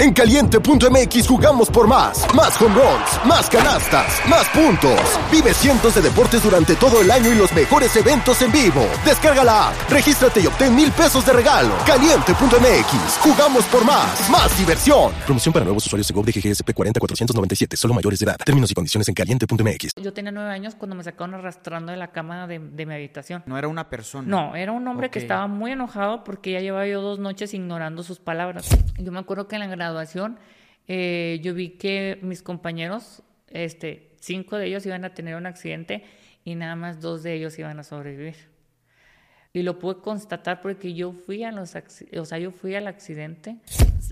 En caliente.mx jugamos por más. Más home runs, más canastas, más puntos. Vive cientos de deportes durante todo el año y los mejores eventos en vivo. Descarga la app, regístrate y obtén mil pesos de regalo. Caliente.mx, jugamos por más. Más diversión. Promoción para nuevos usuarios de GOV de GGSP 40497, solo mayores de edad. Términos y condiciones en caliente.mx. Yo tenía nueve años cuando me sacaron arrastrando de la cama de, de mi habitación. No era una persona. No, era un hombre que estaba muy enojado porque ya llevaba yo dos noches ignorando sus palabras. Yo me acuerdo que en la graduación eh, yo vi que mis compañeros, este, cinco de ellos iban a tener un accidente y nada más dos de ellos iban a sobrevivir. Y lo pude constatar porque yo fui a los, o sea, yo fui al accidente.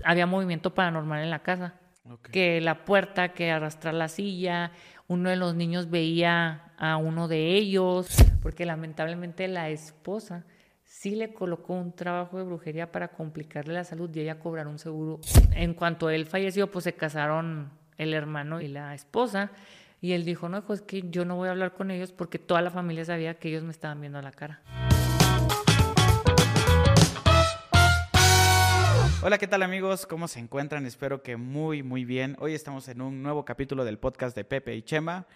Había movimiento paranormal en la casa. Ok. Que la puerta, que arrastrar la silla. Uno de los niños veía a uno de ellos, porque lamentablemente la esposa sí le colocó un trabajo de brujería para complicarle la salud y ella cobrar un seguro. En cuanto él falleció, pues se casaron el hermano y la esposa. Y él dijo, no, es que yo no voy a hablar con ellos porque toda la familia sabía que ellos me estaban viendo a la cara. Hola, ¿qué tal amigos? ¿Cómo se encuentran? Espero que muy, muy bien. Hoy estamos en un nuevo capítulo del podcast de Pepe y Chema.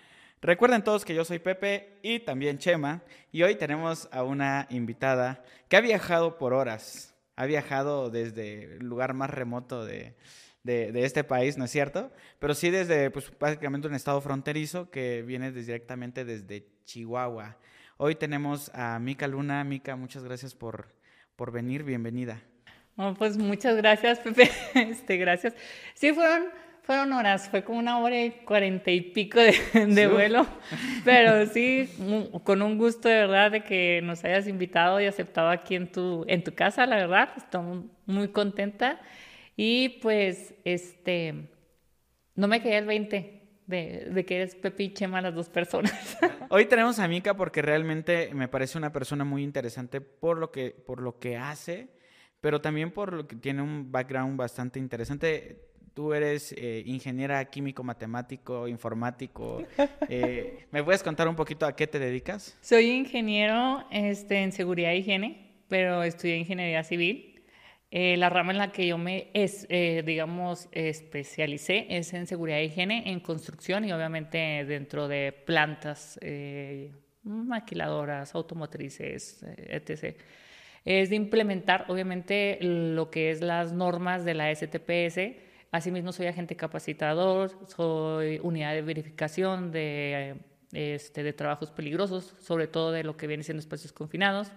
Recuerden todos que yo soy Pepe y también Chema. Y hoy tenemos a una invitada que ha viajado por horas. Ha viajado desde el lugar más remoto de, de- este país, ¿no es cierto? Pero sí desde, pues, prácticamente un estado fronterizo que viene directamente desde Chihuahua. Hoy tenemos a Mica Luna. Mica, muchas gracias por, por venir. Bienvenida. Pues muchas gracias, Pepe. Este, gracias. Sí, fueron, fueron horas, fue como una hora y cuarenta y pico de, vuelo, pero sí, con un gusto de verdad de que nos hayas invitado y aceptado aquí en tu, en tu casa, la verdad, estoy muy contenta. Y pues, este, no me quedé el 20 de, de que eres Pepe y Chema las dos personas. Hoy tenemos a Mika porque realmente me parece una persona muy interesante por lo que, por lo que hace, pero también por lo que tiene un background bastante interesante. Tú eres eh, ingeniera químico, matemático, informático. Eh, ¿Me puedes contar un poquito a qué te dedicas? Soy ingeniero este, en seguridad e higiene, pero estudié ingeniería civil. Eh, la rama en la que yo me, es, eh, digamos, especialicé es en seguridad e higiene, en construcción y obviamente dentro de plantas, eh, maquiladoras, automotrices, eh, etc. Es de implementar, obviamente, lo que es las normas de la STPS. Asimismo, soy agente capacitador, soy unidad de verificación de, este, de trabajos peligrosos, sobre todo de lo que viene siendo espacios confinados.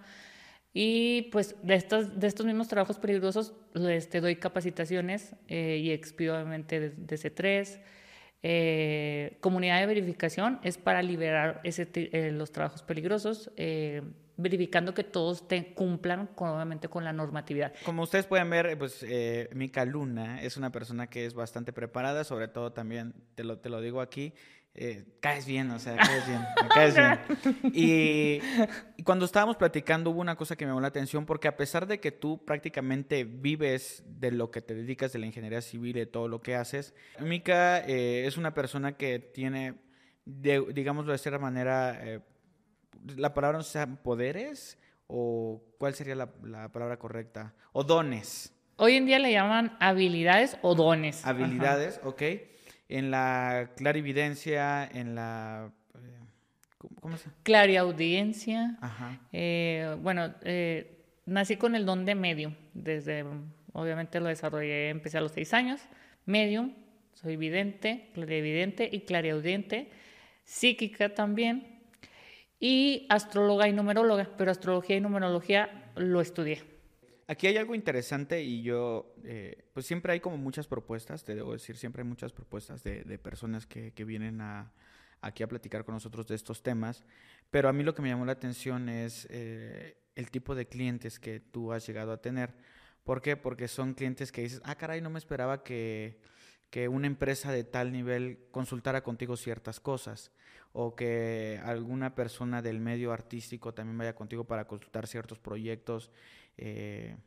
Y pues de estos, de estos mismos trabajos peligrosos este, doy capacitaciones eh, y expido obviamente de, de C3. Eh, comunidad de verificación es para liberar ese, eh, los trabajos peligrosos, eh, verificando que todos te cumplan con, obviamente con la normatividad. Como ustedes pueden ver, pues eh, Mika Luna es una persona que es bastante preparada, sobre todo también, te lo, te lo digo aquí, eh, caes bien, o sea, caes bien, me caes bien. Y, y cuando estábamos platicando hubo una cosa que me llamó la atención, porque a pesar de que tú prácticamente vives de lo que te dedicas, de la ingeniería civil, de todo lo que haces, Mika eh, es una persona que tiene, de- digámoslo de cierta manera, eh, la palabra no sé, poderes o cuál sería la, la palabra correcta o dones Hoy en día le llaman habilidades o dones. Ajá. habilidades ok en la clarividencia en la eh, ¿cómo, cómo se Clariaudiencia. ajá Eh, bueno, eh, nací con el don de medium. Desde, obviamente lo desarrollé, empecé a los seis años. Medium, soy vidente, clarividente y clariaudiente. Psíquica también. Y astróloga y numeróloga. Pero astrología y numerología lo estudié. Aquí hay algo interesante y yo, eh, pues siempre hay como muchas propuestas, te debo decir, siempre hay muchas propuestas de, de personas que, que vienen a, aquí a platicar con nosotros de estos temas, pero a mí lo que me llamó la atención es eh, el tipo de clientes que tú has llegado a tener. ¿Por qué? Porque son clientes que dices, ah, caray, no me esperaba que, que una empresa de tal nivel consultara contigo ciertas cosas o que alguna persona del medio artístico también vaya contigo para consultar ciertos proyectos, eh,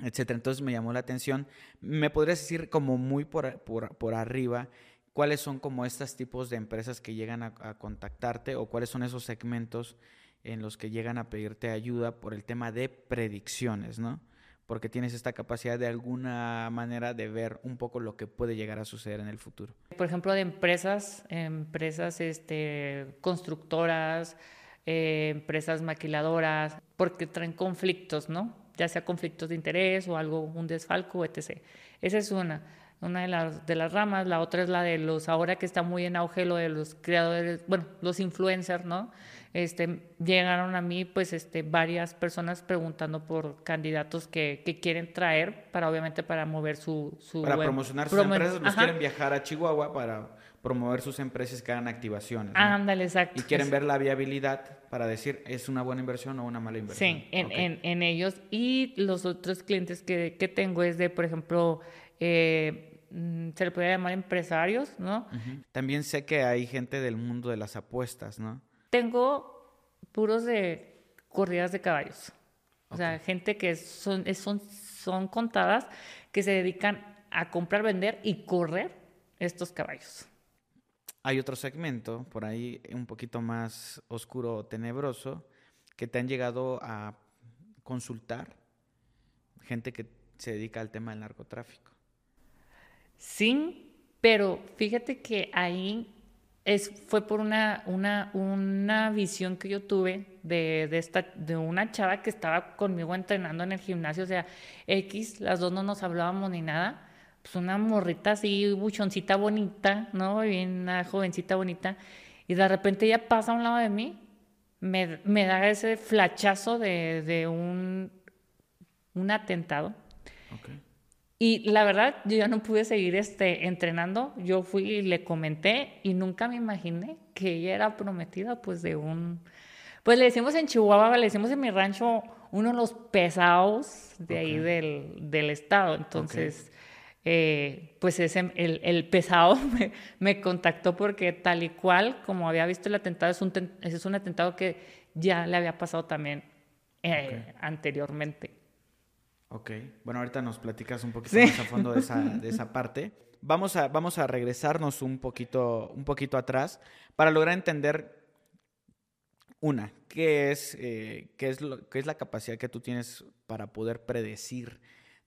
etcétera. Entonces me llamó la atención. ¿Me podrías decir como muy por, por, por arriba cuáles son como estos tipos de empresas que llegan a, contactarte o cuáles son esos segmentos en los que llegan a pedirte ayuda por el tema de predicciones, ¿no? porque tienes esta capacidad de alguna manera de ver un poco lo que puede llegar a suceder en el futuro. Por ejemplo, de empresas, empresas este, constructoras, eh, empresas maquiladoras, porque traen conflictos, ¿no? Ya sea conflictos de interés o algo, un desfalco, etc. Esa es una una de las, de las ramas, la otra es la de los, ahora que está muy en auge lo de los creadores, bueno, los influencers, ¿no? Este, llegaron a mí pues este, varias personas preguntando por candidatos que, que quieren traer para obviamente para mover su... su para promocionar sus empresas, nos quieren viajar a Chihuahua para promover sus empresas que hagan activaciones. Ándale, exacto. Y quieren ver la viabilidad para decir es una buena inversión o una mala inversión. Sí, en, en, en ellos. Y los otros clientes que, que tengo es de, por ejemplo, eh, mm, se le podría llamar empresarios, ¿no? También sé que hay gente del mundo de las apuestas, ¿no? Tengo puros de corridas de caballos. O sea, gente que son, son, son contadas que se dedican a comprar, vender y correr estos caballos. Hay otro segmento por ahí un poquito más oscuro o tenebroso que te han llegado a consultar gente que se dedica al tema del narcotráfico. Sí, pero fíjate que ahí es, fue por una, una, una visión que yo tuve de, de, esta, de una chava que estaba conmigo entrenando en el gimnasio, o sea, X, las dos no nos hablábamos ni nada, pues una morrita así, buchoncita bonita, ¿no? Bien, una jovencita bonita, y de repente ella pasa a un lado de mí, me, me da ese flachazo de, de un, un atentado. Okay. Y la verdad, yo ya no pude seguir este, entrenando. Yo fui y le comenté y nunca me imaginé que ella era prometida pues de un... Pues le decimos en Chihuahua, le decimos en mi rancho, uno de los pesados de ahí del, del, estado. Entonces, eh, pues ese, el, el pesado me, me, contactó porque tal y cual, como había visto el atentado, es un, es un atentado que ya le había pasado también eh, okay. anteriormente. Ok, bueno, ahorita nos platicas un poquito más a fondo de esa, de esa parte. Vamos a, vamos a regresarnos un poquito, un poquito atrás para lograr entender una, ¿qué es, eh, qué, es lo, qué es la capacidad que tú tienes para poder predecir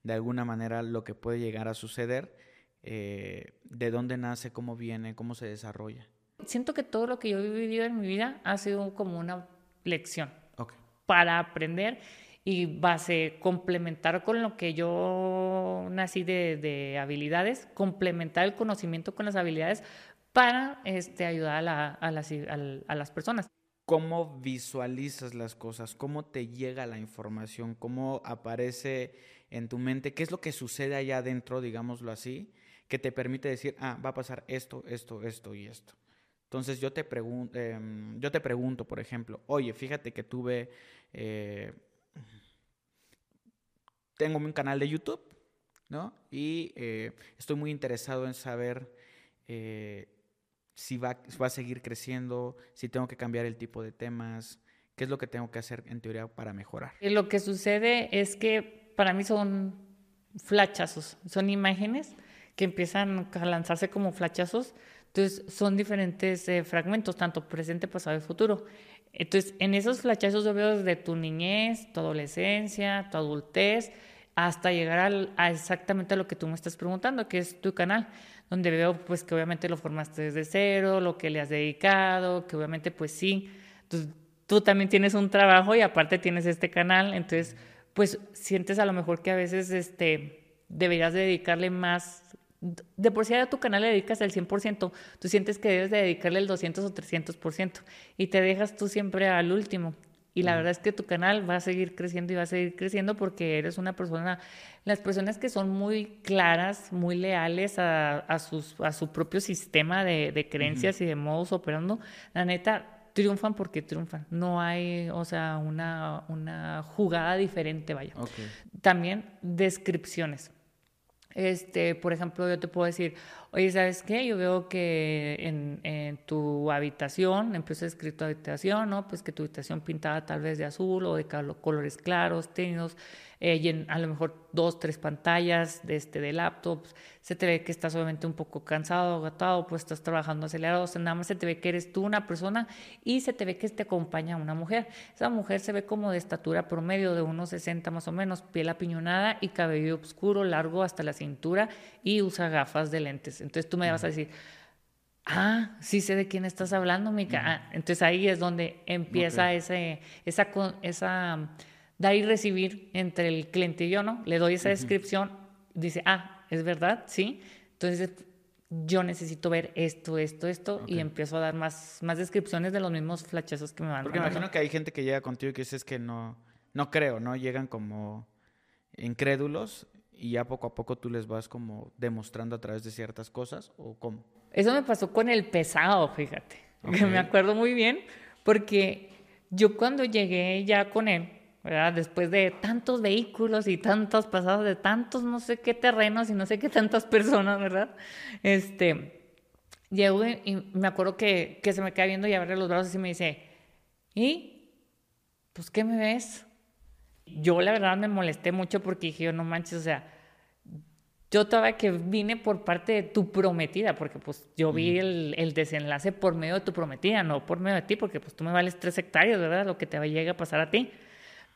de alguna manera lo que puede llegar a suceder, eh, de dónde nace, cómo viene, cómo se desarrolla. Siento que todo lo que yo he vivido en mi vida ha sido como una lección okay. para aprender y base complementar con lo que yo nací de, de, habilidades, complementar el conocimiento con las habilidades para este, ayudar a, la, a, las, a, las personas. ¿Cómo visualizas las cosas? ¿Cómo te llega la información? ¿Cómo aparece en tu mente? ¿Qué es lo que sucede allá adentro, digámoslo así, que te permite decir, ah, va a pasar esto, esto, esto y esto? Entonces yo te, eh, yo te pregunto, por ejemplo, oye, fíjate que tuve... Eh, tengo un canal de YouTube, ¿no? Y eh, estoy muy interesado en saber eh, si va, va, a seguir creciendo, si tengo que cambiar el tipo de temas, qué es lo que tengo que hacer en teoría para mejorar. Lo que sucede es que para mí son flachazos, son imágenes que empiezan a lanzarse como flachazos. Entonces son diferentes eh, fragmentos, tanto presente, pasado y futuro. Entonces, en esos flachazos yo veo desde tu niñez, tu adolescencia, tu adultez, hasta llegar al, a exactamente lo que tú me estás preguntando, que es tu canal, donde veo pues que obviamente lo formaste desde cero, lo que le has dedicado, que obviamente pues sí, tú, tú también tienes un trabajo y aparte tienes este canal, entonces pues sientes a lo mejor que a veces este, deberías dedicarle más de por sí a tu canal le dedicas el 100%, tú sientes que debes de dedicarle el 200 o 300% y te dejas tú siempre al último. Y la verdad es que tu canal va a seguir creciendo y va a seguir creciendo porque eres una persona, las personas que son muy claras, muy leales a, a, sus, a su propio sistema de, de creencias uh -huh. y de modos operando, la neta, triunfan porque triunfan. No hay, o sea, una, una jugada diferente, vaya. Okay. También descripciones. Este, por ejemplo, yo te puedo decir, oye, ¿sabes qué? Yo veo que en, en tu habitación, empieza escrito tu habitación, ¿no? Pues que tu habitación pintada tal vez de azul o de colores claros, tímidos. Eh, y en, a lo mejor dos, tres pantallas de, este, de laptops, se te ve que estás obviamente un poco cansado, agotado, pues estás trabajando acelerado, o sea, nada más se te ve que eres tú una persona y se te ve que te acompaña una mujer. Esa mujer se ve como de estatura promedio de unos 60 más o menos, piel apiñonada y cabello oscuro, largo hasta la cintura y usa gafas de lentes. Entonces tú me vas a decir, ah, sí sé de quién estás hablando, Mica. Ah, entonces ahí es donde empieza ese, esa, esa dar y recibir entre el cliente y yo, ¿no? Le doy esa descripción, dice, ah, es verdad, sí. Entonces yo necesito ver esto, esto, esto, y empiezo a dar más, más descripciones de los mismos flachazos que me van Porque imagino que hay gente que llega contigo y que dices que no, no creo, ¿no? Llegan como incrédulos y ya poco a poco tú les vas como demostrando a través de ciertas cosas o cómo. Eso me pasó con el pesado, fíjate. Me acuerdo muy bien porque yo cuando llegué ya con él, ¿verdad? Después de tantos vehículos y tantos pasados de tantos no sé qué terrenos y no sé qué tantas personas, ¿verdad? Este, llego y me acuerdo que, que se me queda viendo y abre los brazos y me dice, ¿y? Pues, ¿qué me ves? Yo la verdad me molesté mucho porque dije, no manches, o sea, yo todavía que vine por parte de tu prometida, porque pues yo vi el, el, desenlace por medio de tu prometida, no por medio de ti, porque pues tú me vales tres hectáreas, ¿verdad? Lo que te llega a pasar a ti.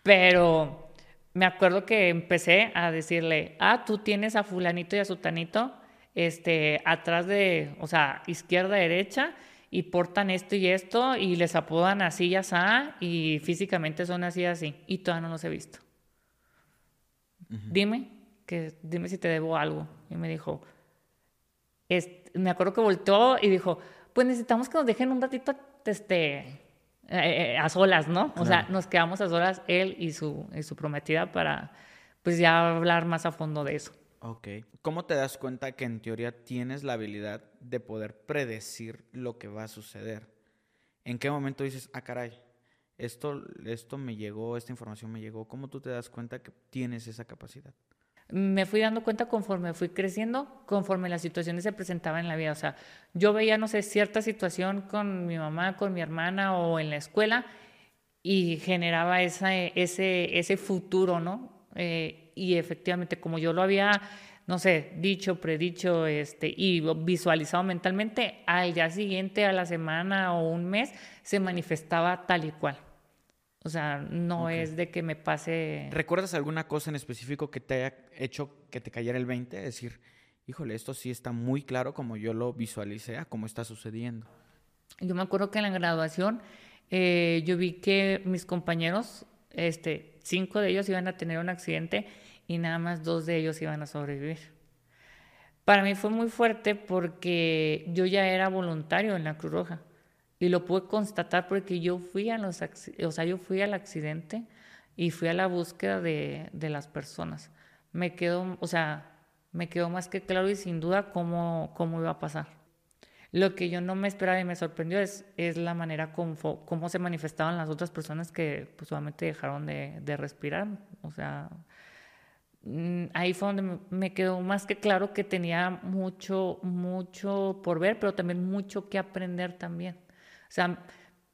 Pero me acuerdo que empecé a decirle, ah, tú tienes a fulanito y a sutanito, este, atrás de, o sea, izquierda, derecha, y portan esto y esto, y les apodan así y así, y físicamente son así y así, y todavía no los he visto. Dime, que dime si te debo algo. Y me dijo, me acuerdo que volteó y dijo, pues necesitamos que nos dejen un ratito este, eh, a solas, ¿no? O sea, nos quedamos a solas él y su, y su prometida para pues ya hablar más a fondo de eso. Ok. ¿Cómo te das cuenta que en teoría tienes la habilidad de poder predecir lo que va a suceder? ¿En qué momento dices, ah, caray, esto, esto me llegó, esta información me llegó? ¿Cómo tú te das cuenta que tienes esa capacidad? Me fui dando cuenta conforme fui creciendo, conforme las situaciones se presentaban en la vida. O sea, yo veía, no sé, cierta situación con mi mamá, con mi hermana o en la escuela y generaba ese, ese futuro, ¿no? Eh, y efectivamente, como yo lo había, no sé, dicho, predicho este, y visualizado mentalmente, al día siguiente, a la semana o un mes, se manifestaba tal y cual. O sea, no es de que me pase... ¿Recuerdas alguna cosa en específico que te haya hecho que te cayera el 20? Es decir, híjole, esto sí está muy claro como yo lo visualicé a cómo está sucediendo. Yo me acuerdo que en la graduación eh, yo vi que mis compañeros, este, cinco de ellos iban a tener un accidente y nada más dos de ellos iban a sobrevivir. Para mí fue muy fuerte porque yo ya era voluntario en la Cruz Roja. Y lo pude constatar porque yo fui, a los, o sea, yo fui al accidente y fui a la búsqueda de, de las personas. Me quedó, o sea, me quedó más que claro y sin duda cómo, cómo iba a pasar. Lo que yo no me esperaba y me sorprendió es, es la manera como, cómo se manifestaban las otras personas que pues solamente dejaron de, de respirar. O sea, mm, ahí fue donde me quedó más que claro que tenía mucho, mucho por ver, pero también mucho que aprender también. O sea,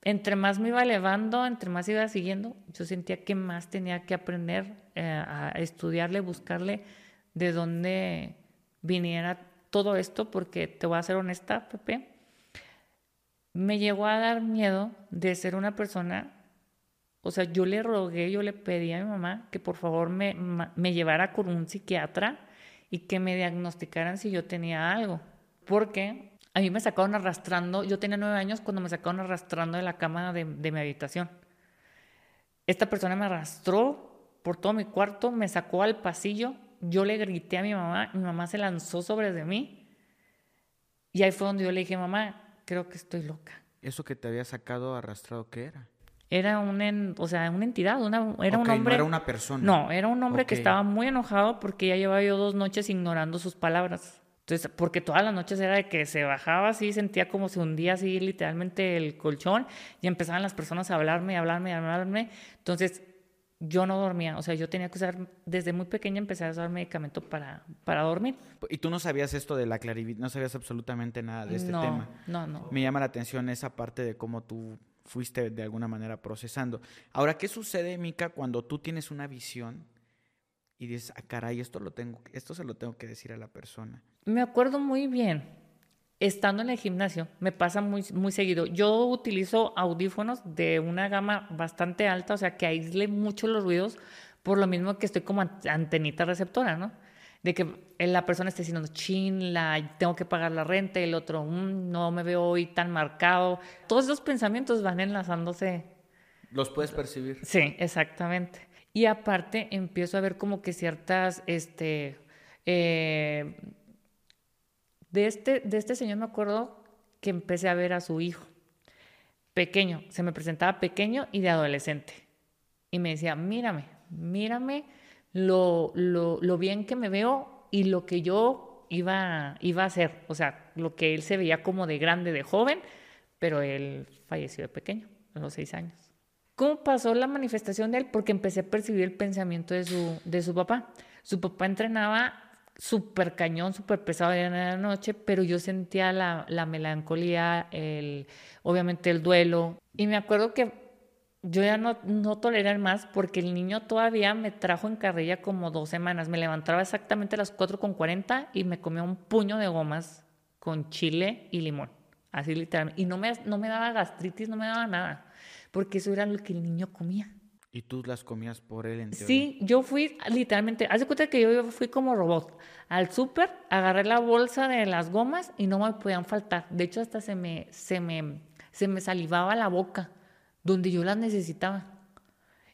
entre más me iba elevando, entre más iba siguiendo, yo sentía que más tenía que aprender eh, a estudiarle, buscarle de dónde viniera todo esto, porque te voy a ser honesta, Pepe, me llegó a dar miedo de ser una persona, o sea, yo le rogué, yo le pedí a mi mamá que por favor me, me llevara con un psiquiatra y que me diagnosticaran si yo tenía algo, porque a mí me sacaron arrastrando, yo tenía nueve años cuando me sacaron arrastrando de la cama de, mi habitación. Esta persona me arrastró por todo mi cuarto, me sacó al pasillo, yo le grité a mi mamá, mi mamá se lanzó sobre de mí y ahí fue donde yo le dije, mamá, creo que estoy loca. ¿Eso que te había sacado arrastrado qué era? Era un, o sea, una entidad, una, era un hombre. No era una persona. No, era un hombre que estaba muy enojado porque ya llevaba yo dos noches ignorando sus palabras. Entonces, porque todas las noches era de que se bajaba así, sentía como se hundía así literalmente el colchón y empezaban las personas a hablarme, a hablarme, a hablarme. Entonces, yo no dormía, o sea, yo tenía que usar, desde muy pequeña empecé a usar medicamento para, para dormir. ¿Y tú no sabías esto de la clarividencia? No sabías absolutamente nada de este tema. No, no. Me llama la atención esa parte de cómo tú fuiste de alguna manera procesando. Ahora, ¿qué sucede, Mica, cuando tú tienes una visión y dices, ah, caray, esto, lo tengo, esto se lo tengo que decir a la persona? Me acuerdo muy bien, estando en el gimnasio, me pasa muy, muy seguido. Yo utilizo audífonos de una gama bastante alta, o sea, que aísle mucho los ruidos, por lo mismo que estoy como antenita receptora, ¿no? De que la persona esté diciendo, chin, la, tengo que pagar la renta, el otro, mm, no me veo hoy tan marcado. Todos esos pensamientos van enlazándose. ¿Los puedes percibir? Sí, exactamente. Y aparte empiezo a ver como que ciertas, este, eh, de, este, de este señor me acuerdo que empecé a ver a su hijo, pequeño, se me presentaba pequeño y de adolescente. Y me decía, mírame, mírame lo, lo, lo bien que me veo y lo que yo iba, iba a hacer. O sea, lo que él se veía como de grande, de joven, pero él falleció de pequeño, a los seis años. ¿Cómo pasó la manifestación de él? Porque empecé a percibir el pensamiento de su, de su papá. Su papá entrenaba súper cañón, súper pesado en la noche, pero yo sentía la, la melancolía, el, obviamente el duelo. Y me acuerdo que yo ya no, no toleré más porque el niño todavía me trajo en carrilla como dos semanas. Me levantaba exactamente a las 4.40 y me comía un puño de gomas con chile y limón. Así literalmente. Y no me, no me daba gastritis, no me daba nada porque eso era lo que el niño comía. ¿Y tú las comías por él en Sí, yo fui literalmente, haz de cuenta que yo fui como robot al súper, agarré la bolsa de las gomas y no me podían faltar. De hecho, hasta se me, se me, se me salivaba la boca donde yo las necesitaba.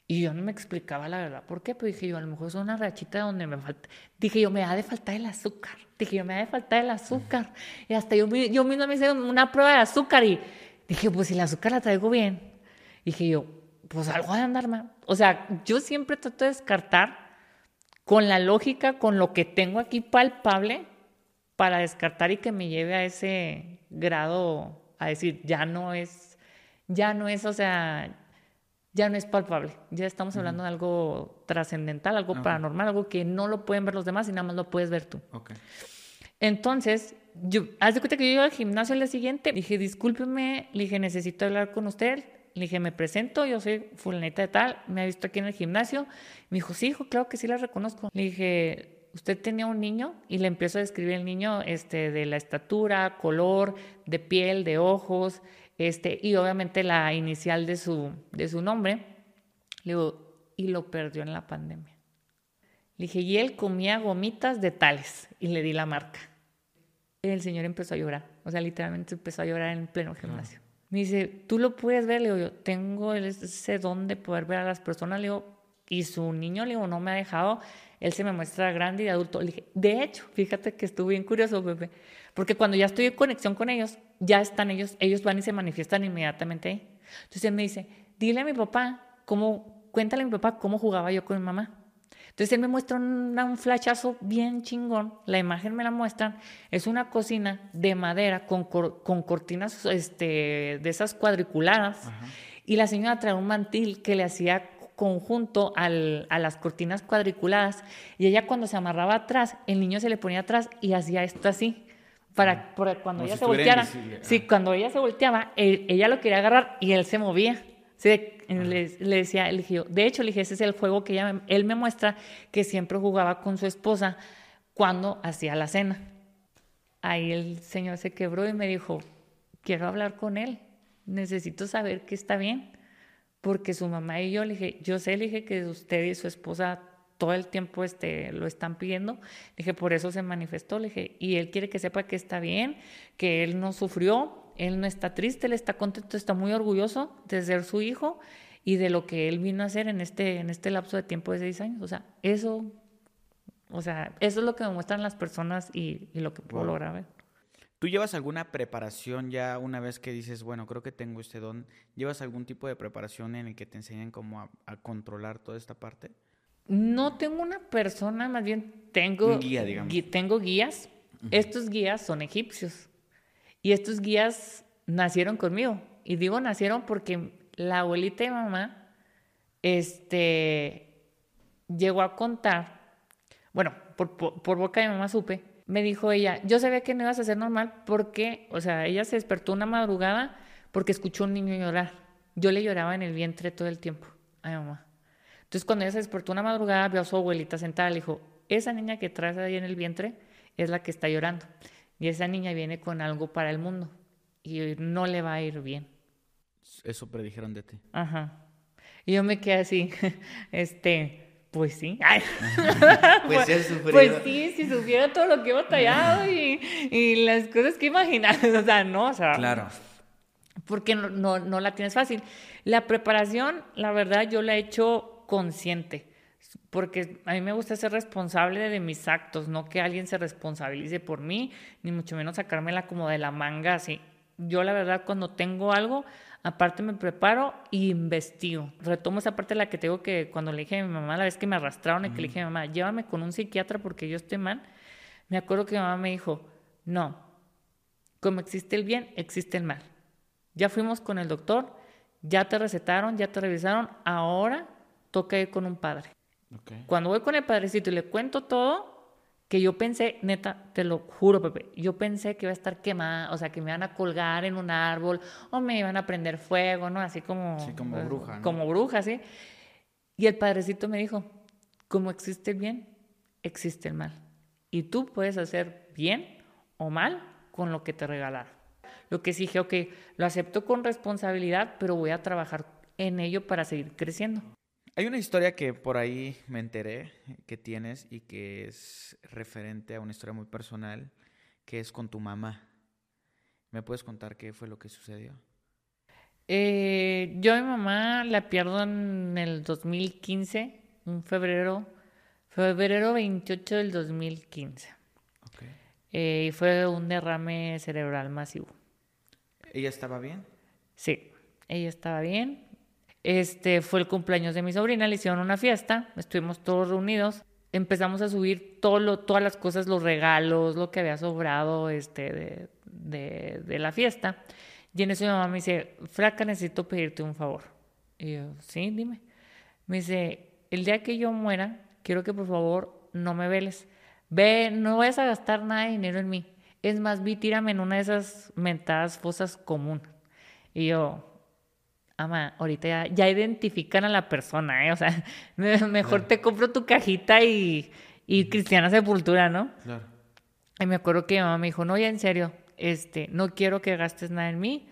Y yo no me explicaba la verdad por qué, pero dije yo, a lo mejor es una rachita donde me falta. Dije yo, me ha de faltar el azúcar. Dije yo, me ha de faltar el azúcar. Y hasta yo, yo misma me hice una prueba de azúcar y dije, pues si el azúcar la traigo bien, Dije yo, pues algo de andar mal. O sea, yo siempre trato de descartar con la lógica, con lo que tengo aquí palpable, para descartar y que me lleve a ese grado a decir, ya no es, ya no es, o sea, ya no es palpable. Ya estamos hablando de algo trascendental, algo paranormal, algo que no lo pueden ver los demás y nada más lo puedes ver tú. Entonces, yo, haz de cuenta que yo iba al gimnasio el día siguiente, dije, discúlpeme, le dije, necesito hablar con usted. Le dije, me presento, yo soy fulanita de tal, me ha visto aquí en el gimnasio. Me dijo, sí, hijo, claro que sí la reconozco. Le dije, usted tenía un niño y le empiezo a describir el niño este, de la estatura, color, de piel, de ojos, este, y obviamente la inicial de su, de su nombre. Le digo, y lo perdió en la pandemia. Le dije, y él comía gomitas de tales, y le di la marca. El señor empezó a llorar, o sea, literalmente empezó a llorar en pleno gimnasio. Me dice, tú lo puedes ver, le digo, yo tengo ese don de poder ver a las personas, le digo, y su niño, le digo, no me ha dejado, él se me muestra grande y adulto. Le dije, de hecho, fíjate que estuve bien curioso, bebé, porque cuando ya estoy en conexión con ellos, ya están ellos, ellos van y se manifiestan inmediatamente ahí. Entonces él me dice, dile a mi papá cómo, cuéntale a mi papá cómo jugaba yo con mi mamá. Entonces él me muestra un, un flashazo bien chingón, la imagen me la muestran, es una cocina de madera con, con cortinas este, de esas cuadriculadas y la señora trae un mantil que le hacía conjunto al, a las cortinas cuadriculadas y ella cuando se amarraba atrás, el niño se le ponía atrás y hacía esto así. Para, para cuando ella se volteara, sí, cuando ella se volteaba, ella lo quería agarrar y él se movía. Sí, le, decía, de hecho, le dije, ese es el juego que él me muestra que siempre jugaba con su esposa cuando hacía la cena. Ahí el señor se quebró y me dijo, quiero hablar con él, necesito saber que está bien, porque su mamá y yo le dije, yo sé, le dije que usted y su esposa todo el tiempo este, lo están pidiendo. Le dije, por eso se manifestó, le dije, y él quiere que sepa que está bien, que él no sufrió, él no está triste, él está contento, está muy orgulloso de ser su hijo y de lo que él vino a hacer en este, en este lapso de tiempo de seis años. O sea, eso, o sea, eso es lo que me muestran las personas y, lo que puedo lograr ver. ¿Tú llevas alguna preparación ya una vez que dices, bueno, creo que tengo este don? ¿Llevas algún tipo de preparación en el que te enseñan cómo a, controlar toda esta parte? No tengo una persona, más bien tengo, guía, digamos. tengo guías. Estos guías son egipcios. Y estos guías nacieron conmigo. Y digo nacieron porque la abuelita y mamá este, llegó a contar, bueno, por, por, boca de mamá supe, me dijo ella, yo sabía que no ibas a ser normal porque, o sea, ella se despertó una madrugada porque escuchó un niño llorar. Yo le lloraba en el vientre todo el tiempo a mi mamá. Entonces cuando ella se despertó una madrugada, vio a su abuelita sentada, le dijo, esa niña que traes ahí en el vientre es la que está llorando. Y esa niña viene con algo para el mundo y no le va a ir bien. Eso predijeron de ti. Ajá. Y yo me quedé así, este, pues sí. pues, sí, pues sí, si supiera todo lo que he batallado y, y las cosas que imaginas, o sea, no, o sea. Claro. Porque no, no, no la tienes fácil. La preparación, la verdad, yo la he hecho consciente porque a mí me gusta ser responsable de mis actos, no que alguien se responsabilice por mí, ni mucho menos sacármela como de la manga así. Yo la verdad cuando tengo algo, aparte me preparo y investigo. Retomo esa parte de la que tengo que cuando le dije a mi mamá, la vez que me arrastraron y que le dije a mi mamá, llévame con un psiquiatra porque yo estoy mal, me acuerdo que mi mamá me dijo, no, como existe el bien, existe el mal. Ya fuimos con el doctor, ya te recetaron, ya te revisaron, ahora toca ir con un padre. Cuando voy con el padrecito y le cuento todo, que yo pensé, neta, te lo juro, Pepe, yo pensé que iba a estar quemada, o sea, que me iban a colgar en un árbol o me iban a prender fuego, ¿no? Así como... Sí, como eh, bruja. Como bruja, sí. Y el padrecito me dijo, como existe el bien, existe el mal. Y tú puedes hacer bien o mal con lo que te regalaron. Lo que sí dije, ok, lo acepto con responsabilidad, pero voy a trabajar en ello para seguir creciendo. Hay una historia que por ahí me enteré que tienes y que es referente a una historia muy personal, que es con tu mamá. ¿Me puedes contar qué fue lo que sucedió? Eh, yo a mi mamá la pierdo en el 2015, un febrero, febrero 28 del 2015. Okay. Eh, y fue un derrame cerebral masivo. ¿Ella estaba bien? Sí, ella estaba bien. Este fue el cumpleaños de mi sobrina, le hicieron una fiesta, estuvimos todos reunidos, empezamos a subir todo lo, todas las cosas, los regalos, lo que había sobrado este, de, de, la fiesta. Y en eso mi mamá me dice, Fraca, necesito pedirte un favor. Y yo, sí, dime. Me dice, el día que yo muera, quiero que por favor no me veles. Ve, no vayas a gastar nada de dinero en mí. Es más, vi, tírame en una de esas mentadas fosas común. Y yo, ama, ahorita ya, identifican a la persona, ¿eh? O sea, mejor te compro tu cajita y, y cristiana sepultura, ¿no? Claro. Y me acuerdo que mi mamá me dijo, no, ya en serio, este, no quiero que gastes nada en mí,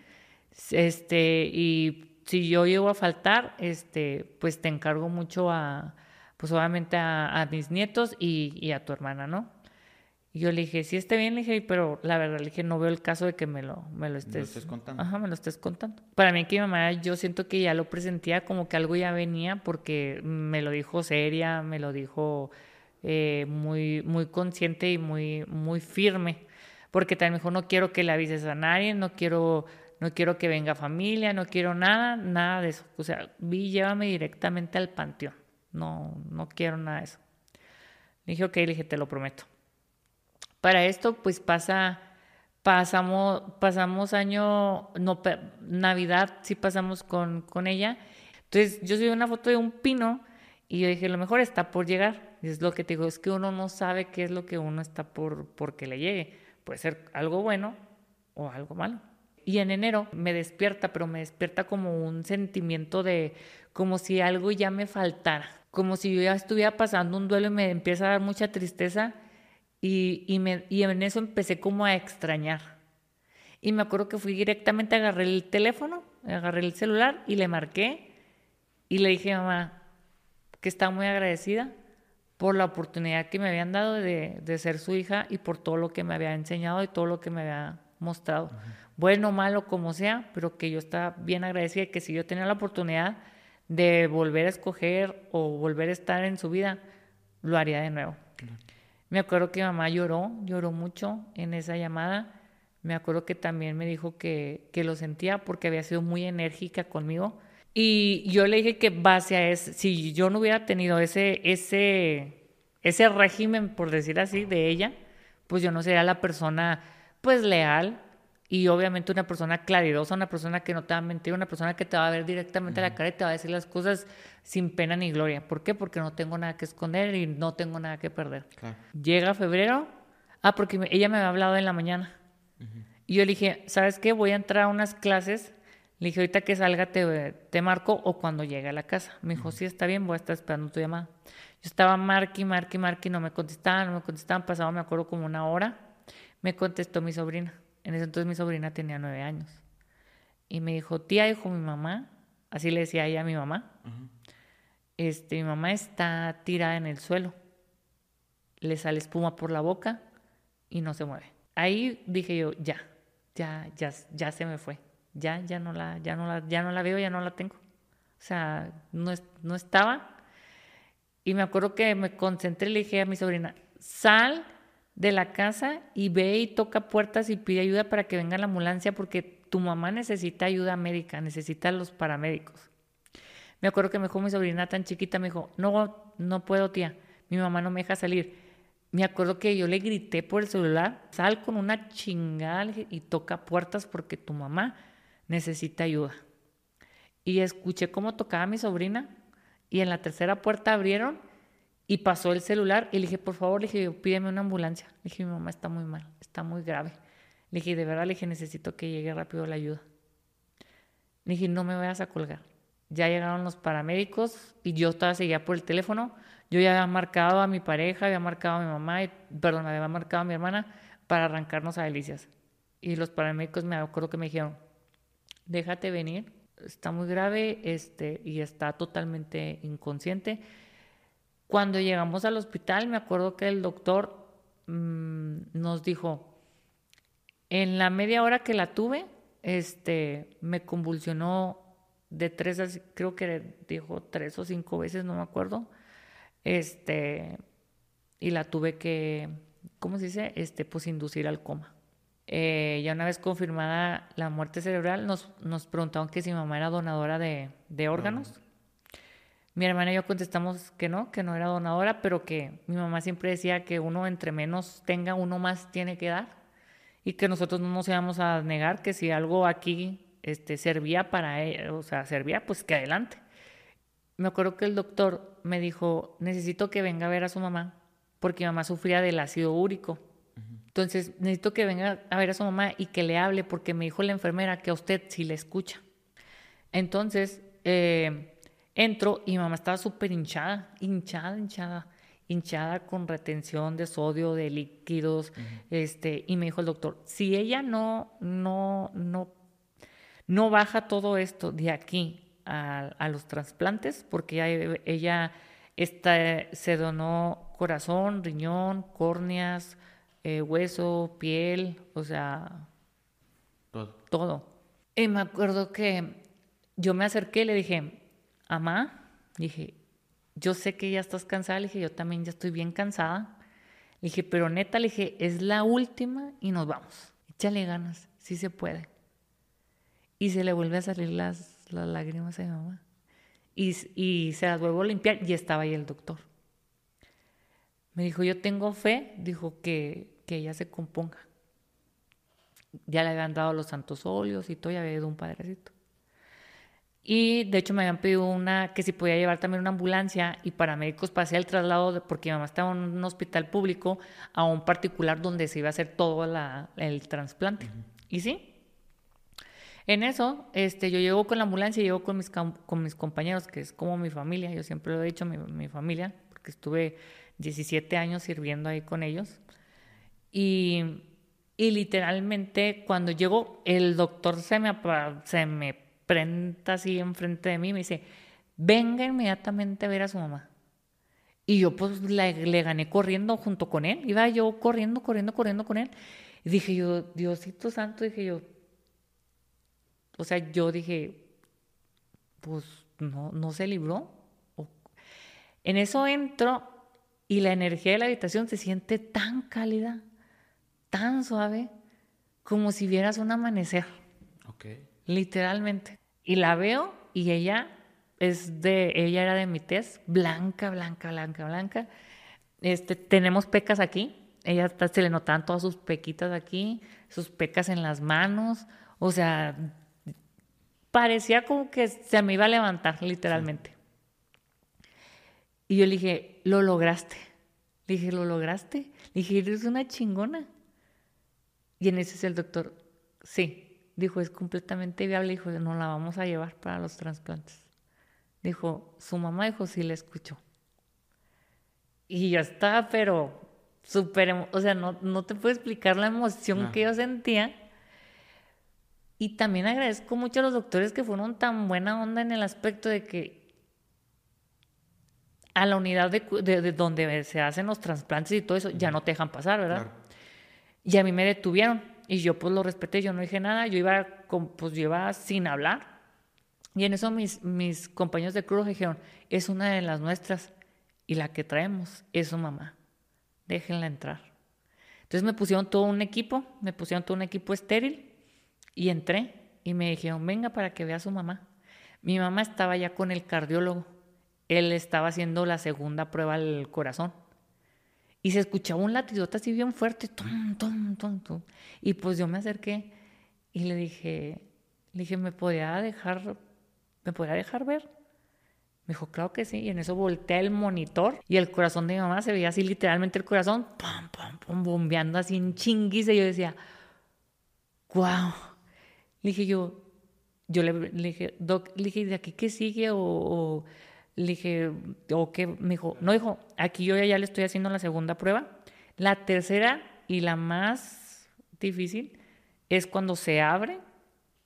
este, y si yo llego a faltar, este, pues te encargo mucho a, pues obviamente a, a mis nietos y, y a tu hermana, ¿no? Y yo le dije, sí está bien, le dije, pero la verdad le dije, no veo el caso de que me lo, me lo estés, contando. Ajá, me lo estés contando. Para mí que mi mamá, yo siento que ya lo presentía como que algo ya venía porque me lo dijo seria, me lo dijo eh, muy, muy consciente y muy, muy firme. Porque también me dijo, no quiero que le avises a nadie, no quiero, no quiero que venga familia, no quiero nada, nada de eso. O sea, vi, llévame directamente al panteón. No, no quiero nada de eso. Le dije, ok, le dije, te lo prometo. Para esto, pues pasa, pasamos, pasamos año, no, Navidad, sí pasamos con, con ella. Entonces, yo subí una foto de un pino y yo dije, lo mejor está por llegar. Y es lo que te digo, es que uno no sabe qué es lo que uno está por, por que le llegue. Puede ser algo bueno o algo malo. Y en enero me despierta, pero me despierta como un sentimiento de, como si algo ya me faltara, como si yo ya estuviera pasando un duelo y me empieza a dar mucha tristeza y, y, me, y en eso empecé como a extrañar. Y me acuerdo que fui directamente, agarré el teléfono, agarré el celular y le marqué y le dije a mamá que estaba muy agradecida por la oportunidad que me habían dado de, de, ser su hija y por todo lo que me había enseñado y todo lo que me había mostrado. Bueno o malo como sea, pero que yo estaba bien agradecida y que si yo tenía la oportunidad de volver a escoger o volver a estar en su vida, lo haría de nuevo. Me acuerdo que mamá lloró, lloró mucho en esa llamada. Me acuerdo que también me dijo que, que lo sentía porque había sido muy enérgica conmigo. Y yo le dije que base a si yo no hubiera tenido ese, ese, ese régimen, por decir así, de ella, pues yo no sería la persona pues leal, y obviamente una persona claridosa, una persona que no te va a mentir, una persona que te va a ver directamente a la cara y te va a decir las cosas sin pena ni gloria. ¿Por qué? Porque no tengo nada que esconder y no tengo nada que perder. Llega febrero, ah, porque ella me había hablado en la mañana. Y yo le dije, ¿sabes qué? Voy a entrar a unas clases. Le dije, ahorita que salga te, te marco o cuando llegue a la casa. Me dijo, sí, está bien, voy a estar esperando tu llamada. Yo estaba marque, marque, marque, no me contestaban, no me contestaban. Pasaba, me acuerdo, como una hora. Me contestó mi sobrina. En ese entonces mi sobrina tenía nueve años. Y me dijo, tía, dijo mi mamá, así le decía ella a mi mamá, este, mi mamá está tirada en el suelo. Le sale espuma por la boca y no se mueve. Ahí dije yo, ya, ya, ya, ya se me fue. Ya, ya no la, ya no la, ya no la veo, ya no la tengo. O sea, no, no estaba. Y me acuerdo que me concentré y le dije a mi sobrina, sal de la casa y ve y toca puertas y pide ayuda para que venga la ambulancia porque tu mamá necesita ayuda médica, necesita los paramédicos. Me acuerdo que me dijo mi sobrina tan chiquita, me dijo, no, no puedo tía, mi mamá no me deja salir. Me acuerdo que yo le grité por el celular, sal con una chingada y toca puertas porque tu mamá necesita ayuda. Y escuché cómo tocaba mi sobrina y en la tercera puerta abrieron y pasó el celular y le dije, por favor, le dije, pídeme una ambulancia. Le dije, mi mamá está muy mal, está muy grave. Le dije, de verdad, le dije, necesito que llegue rápido la ayuda. Le dije, no me vayas a colgar. Ya llegaron los paramédicos y yo todavía seguía por el teléfono. Yo ya había marcado a mi pareja, había marcado a mi mamá, y, perdón, había marcado a mi hermana para arrancarnos a Delicias. Y los paramédicos me acuerdo que me dijeron, déjate venir, está muy grave este, y está totalmente inconsciente cuando llegamos al hospital, me acuerdo que el doctor mm, nos dijo, en la media hora que la tuve, este, me convulsionó de tres, creo que dijo tres o cinco veces, no me acuerdo, este, y la tuve que, ¿cómo se dice? Este, pues inducir al coma. Eh, ya una vez confirmada la muerte cerebral, nos, nos preguntaron que si mi mamá era donadora de, de órganos. Mi hermana y yo contestamos que no, que no era donadora, pero que mi mamá siempre decía que uno entre menos tenga, uno más tiene que dar y que nosotros no nos íbamos a negar que si algo aquí este, servía para ella, o sea, servía, pues que adelante. Me acuerdo que el doctor me dijo, necesito que venga a ver a su mamá, porque mi mamá sufría del ácido úrico. Entonces, necesito que venga a ver a su mamá y que le hable, porque me dijo la enfermera que a usted sí le escucha. Entonces, eh, Entro y mi mamá estaba súper hinchada, hinchada, hinchada, hinchada con retención de sodio, de líquidos, este, y me dijo el doctor, si ella no, no, no, no baja todo esto de aquí a, los trasplantes, porque ella, ella se donó corazón, riñón, córneas, eh, hueso, piel, o sea, todo. todo. Y me acuerdo que yo me acerqué y le dije, mamá, dije, yo sé que ya estás cansada, le dije, yo también ya estoy bien cansada. Le dije, pero neta, le dije, es la última y nos vamos. Échale ganas, sí se puede. Y se le vuelve a salir las, las lágrimas a mi mamá. Y, y se las vuelvo a limpiar y estaba ahí el doctor. Me dijo, yo tengo fe, dijo que, que ella se componga. Ya le habían dado los santos óleos y todo, ya había ido un padrecito. Y de hecho me habían pedido una, que si podía llevar también una ambulancia y paramédicos para hacer el traslado, porque mi mamá estaba en un hospital público a un particular donde se iba a hacer todo la, el trasplante. Y sí, en eso este, yo llego con la ambulancia, llego con mis, con mis compañeros, que es como mi familia, yo siempre lo he dicho, mi, mi familia, porque estuve 17 años sirviendo ahí con ellos. Y, y literalmente cuando llego, el doctor se me, se me prenda así enfrente de mí y me dice, venga inmediatamente a ver a su mamá. Y yo pues le, gané corriendo junto con él, iba yo corriendo, corriendo, corriendo con él. Y dije yo, Diosito Santo, dije yo, o sea, yo dije, pues no, no se libró. En eso entro y la energía de la habitación se siente tan cálida, tan suave, como si vieras un amanecer. Okay. Literalmente. Y la veo y ella es de, ella era de mi test, blanca, blanca, blanca, blanca. Este, tenemos pecas aquí. Ella se le notaban todas sus pequitas aquí, sus pecas en las manos. O sea, parecía como que se me iba a levantar, literalmente. Y yo le dije, lo lograste. Le dije, ¿lo lograste? Le dije, eres una chingona. Y en ese es el doctor, sí, dijo, es completamente viable, dijo, no la vamos a llevar para los trasplantes. Dijo, su mamá dijo, sí la escuchó. Y yo estaba, pero súper, o sea, no, no te puedo explicar la emoción que yo sentía. Y también agradezco mucho a los doctores que fueron tan buena onda en el aspecto de que a la unidad de, donde se hacen los trasplantes y todo eso, ya no te dejan pasar, ¿verdad? Y a mí me detuvieron y yo pues lo respeté, yo no dije nada, yo iba, con, pues yo sin hablar. Y en eso mis, mis compañeros de cruz dijeron, es una de las nuestras y la que traemos es su mamá, déjenla entrar. Entonces me pusieron todo un equipo, me pusieron todo un equipo estéril y entré y me dijeron, venga para que vea a su mamá. Mi mamá estaba ya con el cardiólogo él estaba haciendo la segunda prueba al corazón. Y se escuchaba un latidote así bien fuerte, Y pues yo me acerqué y le dije, le dije, ¿me podía dejar, me podía dejar ver? Me dijo, claro que sí. Y en eso volteé el monitor y el corazón de mi mamá se veía así literalmente el corazón, pam, pam, pam, bombeando así en chinguice. Y yo decía, wow. Le dije yo, yo le, dije, Doc, le dije, ¿de aquí qué sigue? o le dije, ¿o qué? Me dijo, no, dijo, aquí yo ya, le estoy haciendo la segunda prueba. La tercera y la más difícil es cuando se abre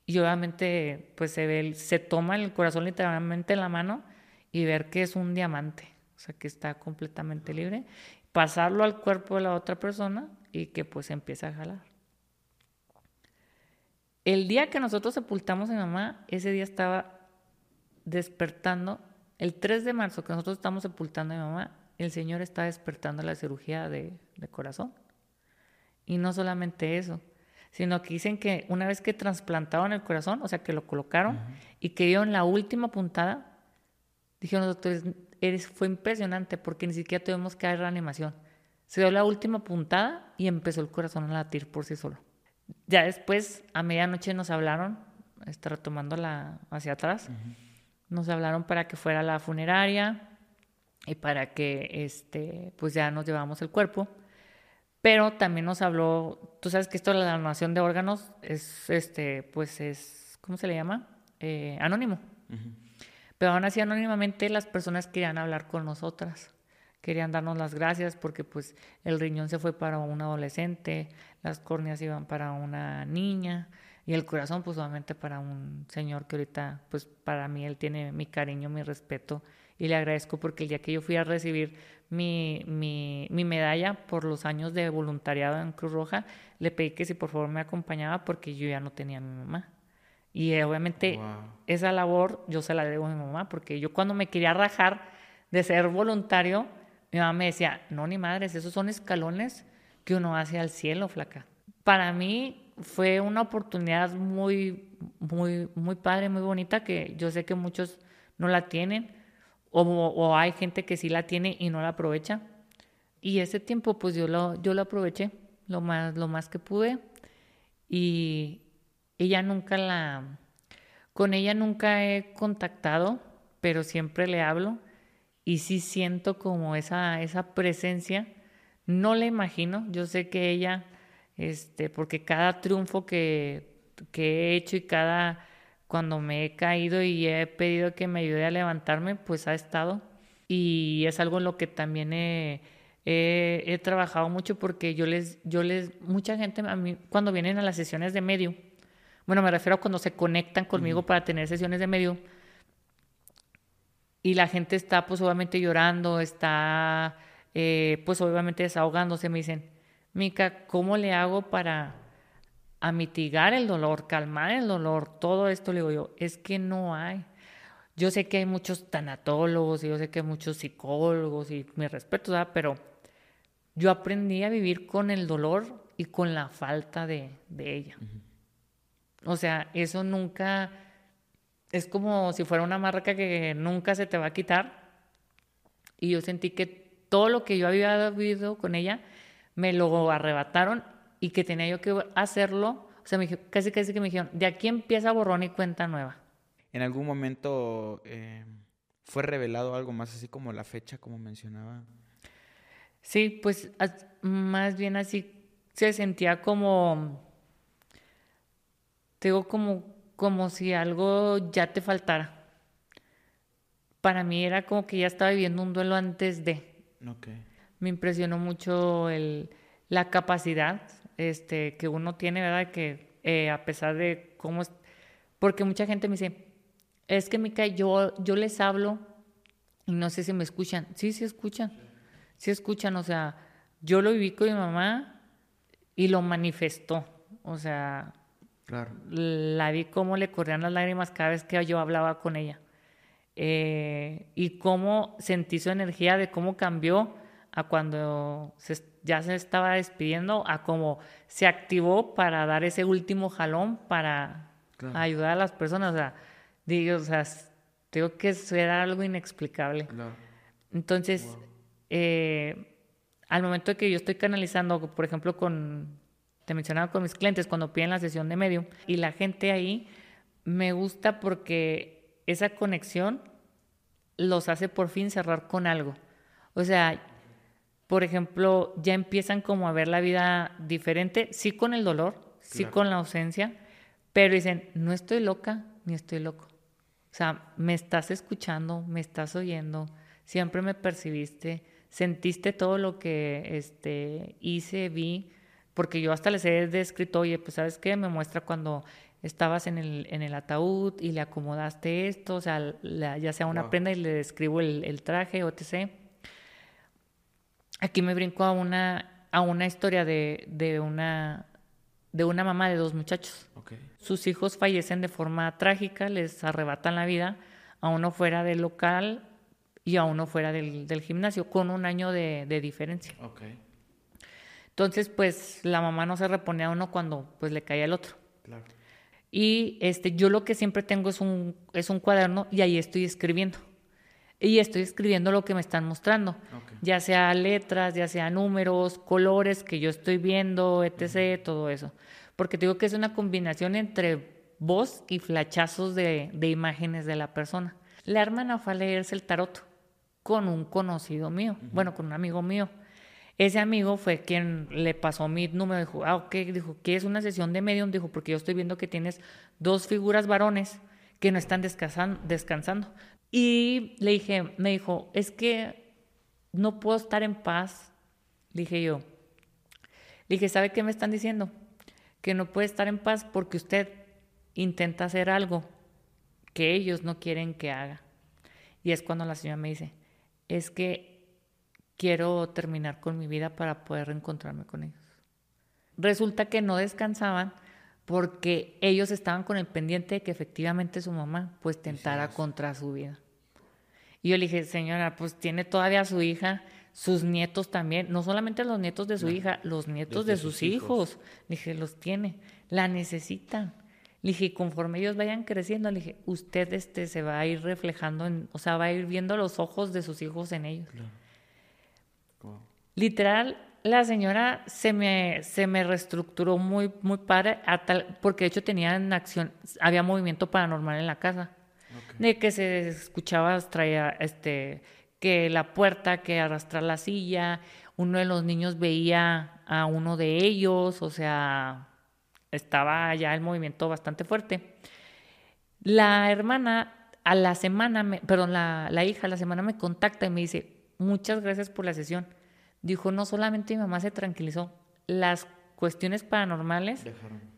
y obviamente pues se ve, se toma el corazón literalmente en la mano y ver que es un diamante, o sea que está completamente libre, pasarlo al cuerpo de la otra persona y que pues empieza a jalar. El día que nosotros sepultamos a mi mamá, ese día estaba despertando el 3 de marzo que nosotros estamos sepultando a mi mamá, el Señor está despertando la cirugía de, corazón. Y no solamente eso, sino que dicen que una vez que trasplantaron el corazón, o sea, que lo colocaron y que dieron la última puntada, dijeron los doctores, eres, fue impresionante porque ni siquiera tuvimos que dar reanimación. Se dio la última puntada y empezó el corazón a latir por sí solo. Ya después, a medianoche nos hablaron, está retomándola hacia atrás. Nos hablaron para que fuera a la funeraria y para que este, pues ya nos llevamos el cuerpo. Pero también nos habló, tú sabes que esto de la donación de órganos es, este, pues es, ¿cómo se le llama? Eh, anónimo. Pero aún así anónimamente las personas querían hablar con nosotras, querían darnos las gracias porque pues el riñón se fue para un adolescente, las córneas iban para una niña, y el corazón, pues obviamente para un señor que ahorita, pues para mí él tiene mi cariño, mi respeto y le agradezco porque el día que yo fui a recibir mi, mi, mi, medalla por los años de voluntariado en Cruz Roja, le pedí que si por favor me acompañaba porque yo ya no tenía a mi mamá. Y eh, obviamente esa labor yo se la debo a mi mamá porque yo cuando me quería rajar de ser voluntario, mi mamá me decía, no, ni madres, esos son escalones que uno hace al cielo, flaca. Para mí fue una oportunidad muy, muy, muy padre, muy bonita, que yo sé que muchos no la tienen, o, hay gente que sí la tiene y no la aprovecha. Y ese tiempo, pues yo lo, yo lo aproveché lo más, lo más que pude. Y ella nunca la. Con ella nunca he contactado, pero siempre le hablo. Y sí siento como esa, esa presencia. No la imagino. Yo sé que ella este, porque cada triunfo que, he hecho y cada cuando me he caído y he pedido que me ayude a levantarme, pues ha estado. Y es algo en lo que también he, he, trabajado mucho porque yo les, yo les, mucha gente a mí, cuando vienen a las sesiones de medio, bueno, me refiero a cuando se conectan conmigo para tener sesiones de medio, y la gente está pues obviamente llorando, está eh, pues obviamente desahogándose, me dicen, Mica, ¿cómo le hago para a mitigar el dolor, calmar el dolor? Todo esto le digo yo, es que no hay. Yo sé que hay muchos tanatólogos y yo sé que hay muchos psicólogos y mi respeto, ¿verdad? pero yo aprendí a vivir con el dolor y con la falta de, ella. O sea, eso nunca es como si fuera una marca que nunca se te va a quitar. Y yo sentí que todo lo que yo había vivido con ella me lo arrebataron y que tenía yo que hacerlo. O sea, me, casi casi que me dijeron, de aquí empieza borrón y cuenta nueva. ¿En algún momento eh, fue revelado algo más así como la fecha, como mencionaba? Sí, pues más bien así se sentía como te digo como, como si algo ya te faltara. Para mí era como que ya estaba viviendo un duelo antes de. Me impresionó mucho el, la capacidad este, que uno tiene, ¿verdad? Que eh, a pesar de cómo es, porque mucha gente me dice, es que Mica, yo, yo les hablo y no sé si me escuchan. Sí, sí escuchan. Sí escuchan, o sea, yo lo viví con mi mamá y lo manifestó. O sea, la vi cómo le corrían las lágrimas cada vez que yo hablaba con ella. Eh, y cómo sentí su energía de cómo cambió a cuando ya se estaba despidiendo, a cómo se activó para dar ese último jalón para ayudar a las personas. O sea, digo, o sea, digo que eso era algo inexplicable. Entonces, eh, al momento de que yo estoy canalizando, por ejemplo, con, te mencionaba con mis clientes, cuando piden la sesión de medio, y la gente ahí me gusta porque esa conexión los hace por fin cerrar con algo. O sea, por ejemplo, ya empiezan como a ver la vida diferente, sí con el dolor, sí con la ausencia, pero dicen, no estoy loca ni estoy loco. O sea, me estás escuchando, me estás oyendo, siempre me percibiste, sentiste todo lo que este, hice, vi, porque yo hasta les he descrito, oye, pues sabes qué, me muestra cuando estabas en el, en el ataúd y le acomodaste esto, o sea, ya sea una prenda y le describo el, el traje, etc aquí me brinco a una, a una historia de, de, una, de una mamá de dos muchachos. Sus hijos fallecen de forma trágica, les arrebatan la vida, a uno fuera del local y a uno fuera del, del gimnasio, con un año de, de diferencia. Entonces, pues la mamá no se repone a uno cuando pues le cae al otro. Y este, yo lo que siempre tengo es un, es un cuaderno y ahí estoy escribiendo y estoy escribiendo lo que me están mostrando, ya sea letras, ya sea números, colores que yo estoy viendo, etc., todo eso. Porque digo que es una combinación entre voz y flachazos de, imágenes de la persona. La hermana fue a leerse el tarot con un conocido mío, bueno, con un amigo mío. Ese amigo fue quien le pasó mi número, dijo, ah, ok, dijo, ¿qué es una sesión de medium? Dijo, porque yo estoy viendo que tienes dos figuras varones que no están descansando. Y le dije, me dijo, es que no puedo estar en paz. Dije yo, dije, ¿sabe qué me están diciendo? Que no puede estar en paz porque usted intenta hacer algo que ellos no quieren que haga. Y es cuando la señora me dice, es que quiero terminar con mi vida para poder reencontrarme con ellos. Resulta que no descansaban porque ellos estaban con el pendiente de que efectivamente su mamá pues tentara contra su vida. Y yo le dije, señora, pues tiene todavía a su hija, sus nietos también, no solamente los nietos de su hija, los nietos de, sus, hijos. Le dije, los tiene, la necesitan. Le dije, conforme ellos vayan creciendo, le dije, usted este, se va a ir reflejando, en, o sea, va a ir viendo los ojos de sus hijos en ellos. Literal, la señora se me, se me reestructuró muy, muy padre, porque de hecho tenía en acción, había movimiento paranormal en la casa. De que se escuchaba traía, este, que la puerta, que arrastrar la silla, uno de los niños veía a uno de ellos, o sea, estaba ya el movimiento bastante fuerte. La hermana a la semana, perdón, la, la hija a la semana me contacta y me dice, muchas gracias por la sesión dijo, no solamente mi mamá se tranquilizó, las cuestiones paranormales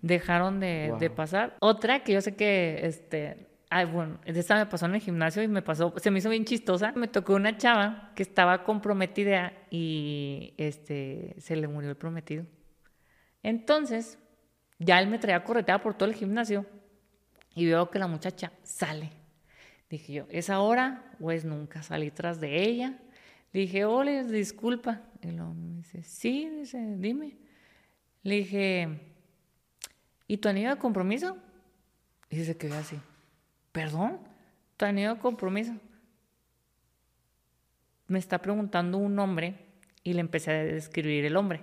dejaron, de, pasar. Otra que yo sé que, este, ay, bueno, esta me pasó en el gimnasio y me pasó, se me hizo bien chistosa. Me tocó una chava que estaba comprometida y, este, se le murió el prometido. Entonces, ya él me traía correteada por todo el gimnasio y veo que la muchacha sale. Dije yo, ¿es ahora o es nunca? Salí tras de ella dije, hola, disculpa. Y lo me dice, sí, dice, dime. Le dije, ¿y tu anillo de compromiso? Y se quedó así, ¿perdón? ¿Tu anillo de compromiso? Me está preguntando un hombre y le empecé a describir el hombre.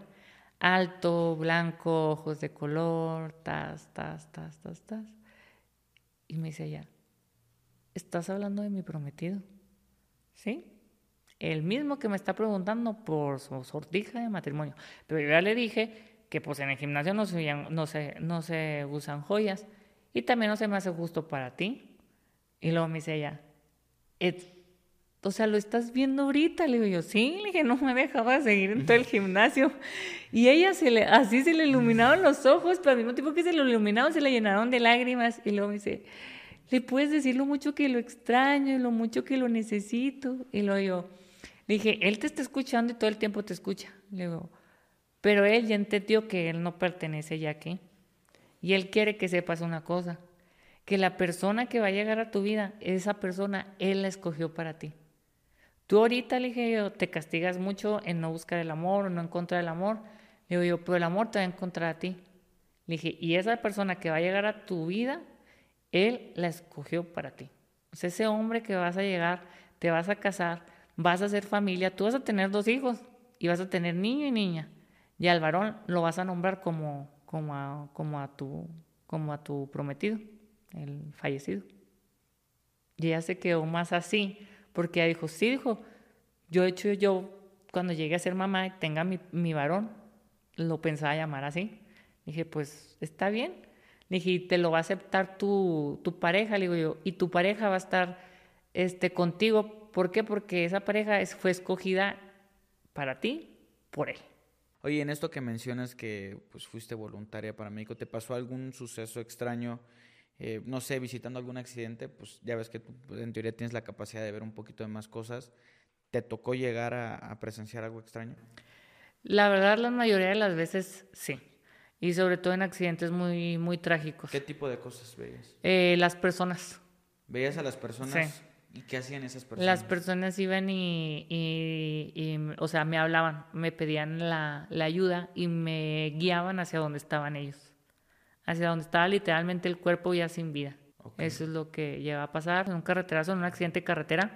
Alto, blanco, ojos de color, tas, tas, tas, tas, tas. Y me dice ella, ¿estás hablando de mi prometido? ¿Sí? El mismo que me está preguntando por su sortija de matrimonio. Pero yo ya le dije que pues en el gimnasio no se, no se, no se usan joyas. y también no se me hace justo para ti. Y luego me dice ella, o sea, lo estás viendo ahorita. Le digo yo, sí, le dije, no me dejaba seguir en todo el gimnasio. Y ella se le, así se le iluminaron los ojos, pero al mismo tiempo que se lo iluminaron, se le llenaron de lágrimas. Y luego me dice, le puedes decir lo mucho que lo extraño y lo mucho que lo necesito. Y luego yo, dije, él te está escuchando y todo el tiempo te escucha. Le digo, pero él ya entendió que él no pertenece ya aquí. Y él quiere que sepas una cosa, que la persona que va a llegar a tu vida, esa persona, él la escogió para ti. Tú ahorita, le dije yo, te castigas mucho en no buscar el amor o no encontrar el amor. Le digo yo, pero el amor te va a encontrar a ti. Le dije, y esa persona que va a llegar a tu vida, él la escogió para ti. O sea, ese hombre que vas a llegar, te vas a casar, vas a hacer familia, tú vas a tener dos hijos y vas a tener niño y niña. Y al varón lo vas a nombrar como, como, a, como, a, tu, como a tu prometido, el fallecido. Y ella se quedó más así, porque ella dijo, sí, dijo, yo he hecho yo, cuando llegue a ser mamá y tenga mi, mi varón, lo pensaba llamar así. Dije, pues está bien. dije, te lo va a aceptar tu, tu pareja, le digo yo, y tu pareja va a estar este, contigo. ¿Por qué? Porque esa pareja es, fue escogida para ti por él. Oye, en esto que mencionas que pues fuiste voluntaria para México, ¿te pasó algún suceso extraño? Eh, no sé, visitando algún accidente, pues ya ves que tú pues, en teoría tienes la capacidad de ver un poquito de más cosas. ¿Te tocó llegar a, presenciar algo extraño? La verdad, la mayoría de las veces sí. Y sobre todo en accidentes muy, muy trágicos. ¿Qué tipo de cosas veías? Eh, las personas. ¿Veías a las personas? Sí. ¿Y qué hacían esas personas? Las personas iban y, y, o sea, me hablaban, me pedían la, la, ayuda y me guiaban hacia donde estaban ellos. Hacia donde estaba literalmente el cuerpo ya sin vida. Eso es lo que llega a pasar en un carreterazo, en un accidente de carretera.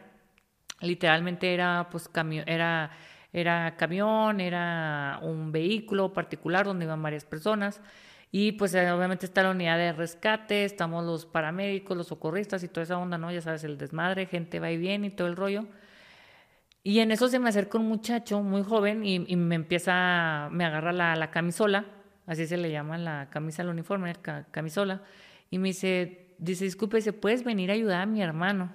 Literalmente era, pues, camión, era, era camión, era un vehículo particular donde iban varias personas. Y pues eh, obviamente está la unidad de rescate, estamos los paramédicos, los socorristas y toda esa onda, ¿no? Ya sabes, el desmadre, gente va y viene y todo el rollo. Y en eso se me acerca un muchacho muy joven y, me empieza, me agarra la, la, camisola, así se le llama la camisa, el uniforme, camisola, y me dice, dice, disculpe, ¿se puedes venir a ayudar a mi hermano?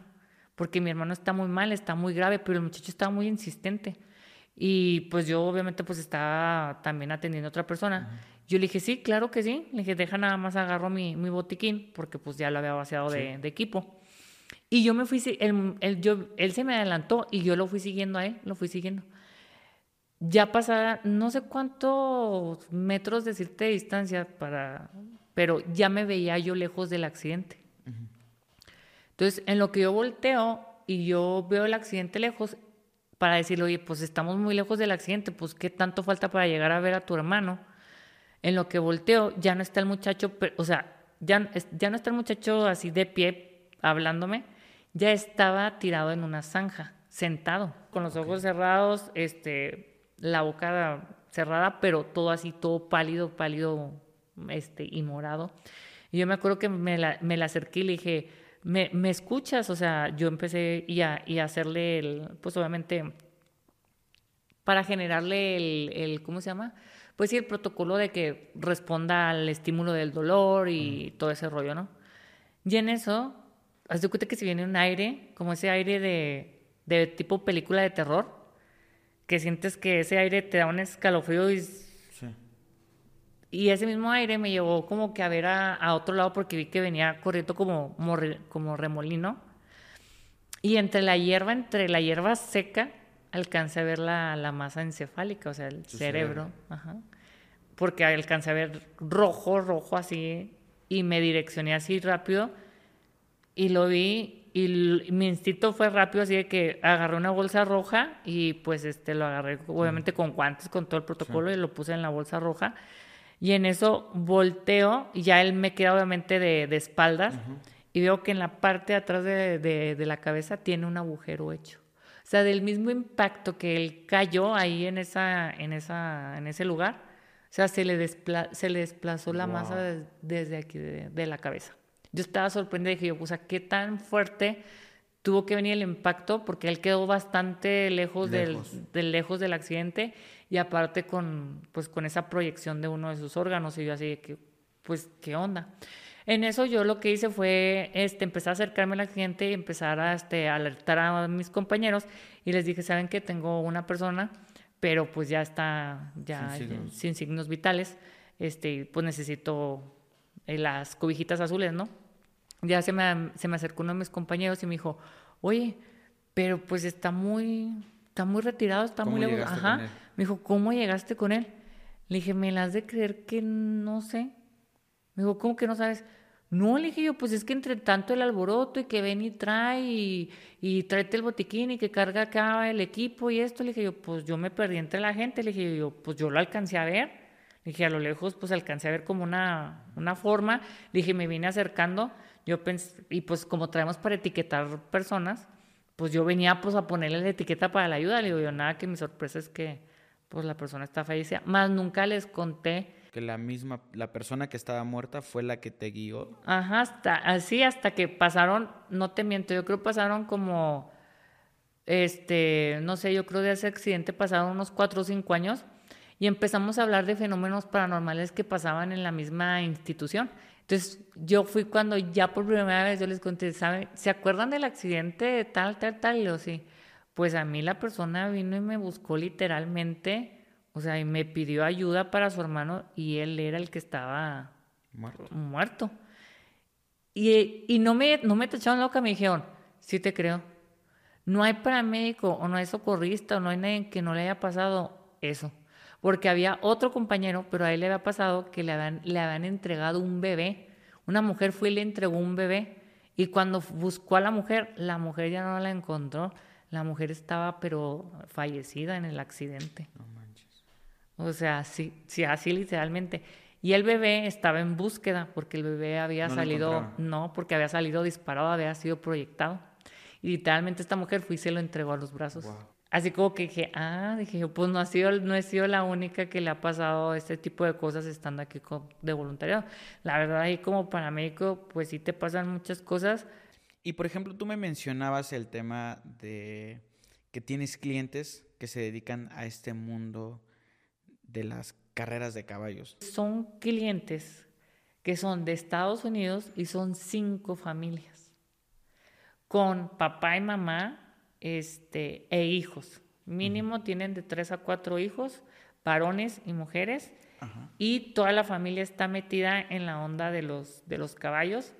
Porque mi hermano está muy mal, está muy grave, pero el muchacho estaba muy insistente. Y pues yo obviamente pues estaba también atendiendo a otra persona. Yo le dije, sí, claro que sí. Le dije, deja nada más agarro mi, mi botiquín, porque pues ya lo había vaciado de, de, equipo. Y yo me fui, él, él, yo, él se me adelantó y yo lo fui siguiendo a él, lo fui siguiendo. Ya pasaba no sé cuántos metros decirte de distancia para, pero ya me veía yo lejos del accidente. Entonces, en lo que yo volteo y yo veo el accidente lejos, para decirle, oye, pues estamos muy lejos del accidente, pues qué tanto falta para llegar a ver a tu hermano en lo que volteo, ya no está el muchacho, o sea, ya, ya no está el muchacho así de pie hablándome, ya estaba tirado en una zanja, sentado, con los ojos cerrados, este, la boca cerrada, pero todo así, todo pálido, pálido, este, y morado. Y yo me acuerdo que me la, me la acerqué y le dije, ¿me, ¿me escuchas? O sea, yo empecé y a, y a hacerle, el, pues obviamente, para generarle el, el, ¿cómo se llama? Pues sí, el protocolo de que responda al estímulo del dolor y todo ese rollo, ¿no? Y en eso, haz de cuenta que si viene un aire, como ese aire de, de tipo película de terror, que sientes que ese aire te da un escalofrío y... Sí. Y ese mismo aire me llevó como que a ver a, a otro lado porque vi que venía corriendo como, como remolino. Y entre la hierba, entre la hierba seca, alcancé a ver la, la masa encefálica, o sea, el cerebro. Ajá. Porque alcancé a ver rojo, rojo así, y me direccioné así rápido, y lo vi, y mi instinto fue rápido, así de que agarré una bolsa roja, y pues este lo agarré, obviamente con guantes, con todo el protocolo, y lo puse en la bolsa roja. Y en eso volteo, y ya él me queda obviamente de, de espaldas, y veo que en la parte de atrás de, de, de la cabeza tiene un agujero hecho. O sea, del mismo impacto que él cayó ahí en, esa, en, esa, en ese lugar, o sea, se le, se le desplazó la masa desde aquí de, la cabeza. Yo estaba sorprendida y dije, o sea, ¿qué tan fuerte tuvo que venir el impacto? Porque él quedó bastante lejos, lejos. Del, lejos del accidente y aparte con, pues, con esa proyección de uno de sus órganos y yo así, que, pues, ¿qué onda? En eso yo lo que hice fue este, empezar a acercarme al accidente y empezar a este, alertar a mis compañeros y les dije, ¿saben que Tengo una persona, pero pues ya está ya sin signos, sin signos vitales, este, pues necesito eh, las cobijitas azules, ¿no? Ya se me, se me acercó uno de mis compañeros y me dijo, oye, pero pues está muy, está muy retirado, está muy lejos. Ajá. Me dijo, ¿cómo llegaste con él? Le dije, ¿me las de creer que no sé? Me dijo, ¿cómo que no sabes? No, le dije yo, pues es que entre tanto el alboroto y que ven y trae y, y tráete el botiquín y que carga acá el equipo y esto, le dije yo, pues yo me perdí entre la gente, le dije yo, pues yo lo alcancé a ver, le dije a lo lejos, pues alcancé a ver como una, una forma, le dije, me vine acercando, yo pensé, y pues como traemos para etiquetar personas, pues yo venía pues a ponerle la etiqueta para la ayuda, le digo yo, nada, que mi sorpresa es que pues la persona está fallecida, más nunca les conté que la misma, la persona que estaba muerta fue la que te guió. Ajá, hasta, así hasta que pasaron, no te miento, yo creo pasaron como, este, no sé, yo creo de ese accidente pasaron unos cuatro o cinco años y empezamos a hablar de fenómenos paranormales que pasaban en la misma institución. Entonces yo fui cuando ya por primera vez yo les conté, ¿saben? ¿Se acuerdan del accidente tal, tal, tal? Y yo sí. Pues a mí la persona vino y me buscó literalmente o sea, y me pidió ayuda para su hermano y él era el que estaba muerto. Y, y, no me, no me tacharon loca, me dijeron, sí te creo. No hay paramédico o no hay socorrista o no hay nadie que no le haya pasado eso. Porque había otro compañero, pero a él le había pasado que le habían, le habían entregado un bebé. Una mujer fue y le entregó un bebé. Y cuando buscó a la mujer, la mujer ya no la encontró. La mujer estaba, pero fallecida en el accidente. O sea, sí, sí, así literalmente. Y el bebé estaba en búsqueda porque el bebé había salido, no, porque había salido disparado, había sido proyectado. Y literalmente esta mujer fue y se lo entregó a los brazos. Así como que dije, ah, dije, pues no, ha sido, no he sido la única que le ha pasado este tipo de cosas estando aquí de voluntariado. La verdad, ahí como paramédico, pues sí te pasan muchas cosas. Y por ejemplo, tú me mencionabas el tema de que tienes clientes que se dedican a este mundo de las carreras de caballos? Son clientes que son de Estados Unidos y son cinco familias, con papá y mamá este, e hijos. Mínimo tienen de tres a cuatro hijos, varones y mujeres, y toda la familia está metida en la onda de los, de los caballos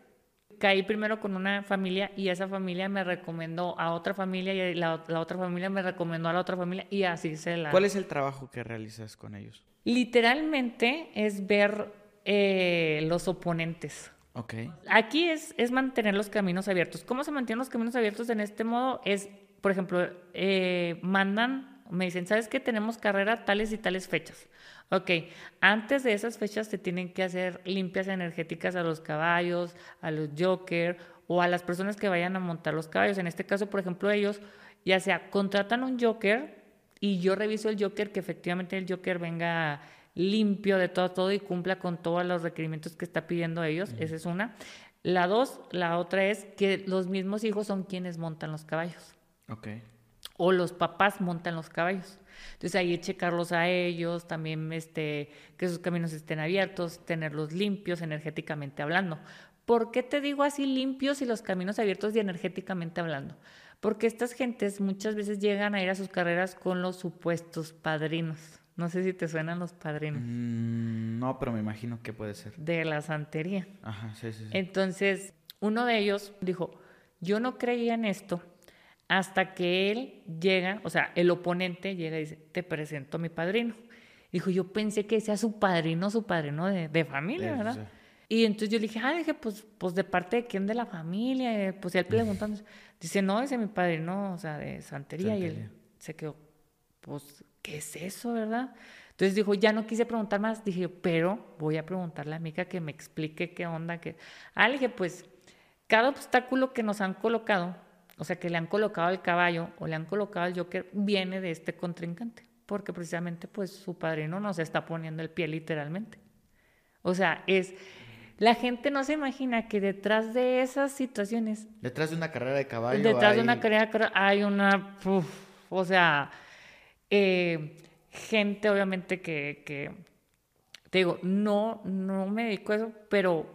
caí primero con una familia y esa familia me recomendó a otra familia y la, otra familia me recomendó a la otra familia y así se la... ¿Cuál es el trabajo que realizas con ellos? Literalmente es ver eh, los oponentes. Ok. Aquí es, es mantener los caminos abiertos. ¿Cómo se mantienen los caminos abiertos en este modo? Es, por ejemplo, eh, mandan, me dicen, ¿sabes qué? Tenemos carrera tales y tales fechas. Ok, antes de esas fechas se tienen que hacer limpias energéticas a los caballos, a los joker o a las personas que vayan a montar los caballos. En este caso, por ejemplo, ellos ya sea contratan un joker y yo reviso el joker que efectivamente el joker venga limpio de todo, todo y cumpla con todos los requerimientos que está pidiendo ellos. Esa es una. La dos, la otra es que los mismos hijos son quienes montan los caballos. Ok. O los papás montan los caballos. Entonces ahí checarlos a ellos, también este, que sus caminos estén abiertos, tenerlos limpios energéticamente hablando. ¿Por qué te digo así limpios y los caminos abiertos y energéticamente hablando? Porque estas gentes muchas veces llegan a ir a sus carreras con los supuestos padrinos. No sé si te suenan los padrinos. Mm, no, pero me imagino que puede ser. De la santería. Ajá, sí, sí, sí. Entonces, uno de ellos dijo, yo no creía en esto hasta que él llega, o sea, el oponente llega y dice, te presento a mi padrino. Dijo, yo pensé que sea su padrino, su padrino de, familia, ¿verdad? Y entonces yo le dije, ah, dije, pues, pues de parte de quién de la familia, pues él preguntando, dice, no, ese es mi padrino, o sea, de santería, y él se quedó, pues, ¿qué es eso, verdad? Entonces dijo, ya no quise preguntar más, dije, pero voy a preguntarle a la amiga que me explique qué onda, que... Ah, le dije, pues, cada obstáculo que nos han colocado, o sea, que le han colocado el caballo o le han colocado el Joker, viene de este contrincante, porque precisamente pues su padrino nos está poniendo el pie literalmente. O sea, es... La gente no se imagina que detrás de esas situaciones... Detrás de una carrera de caballo. Detrás de una carrera hay una... o sea, eh, gente obviamente que, que... Te digo, no, no me dedico a eso, pero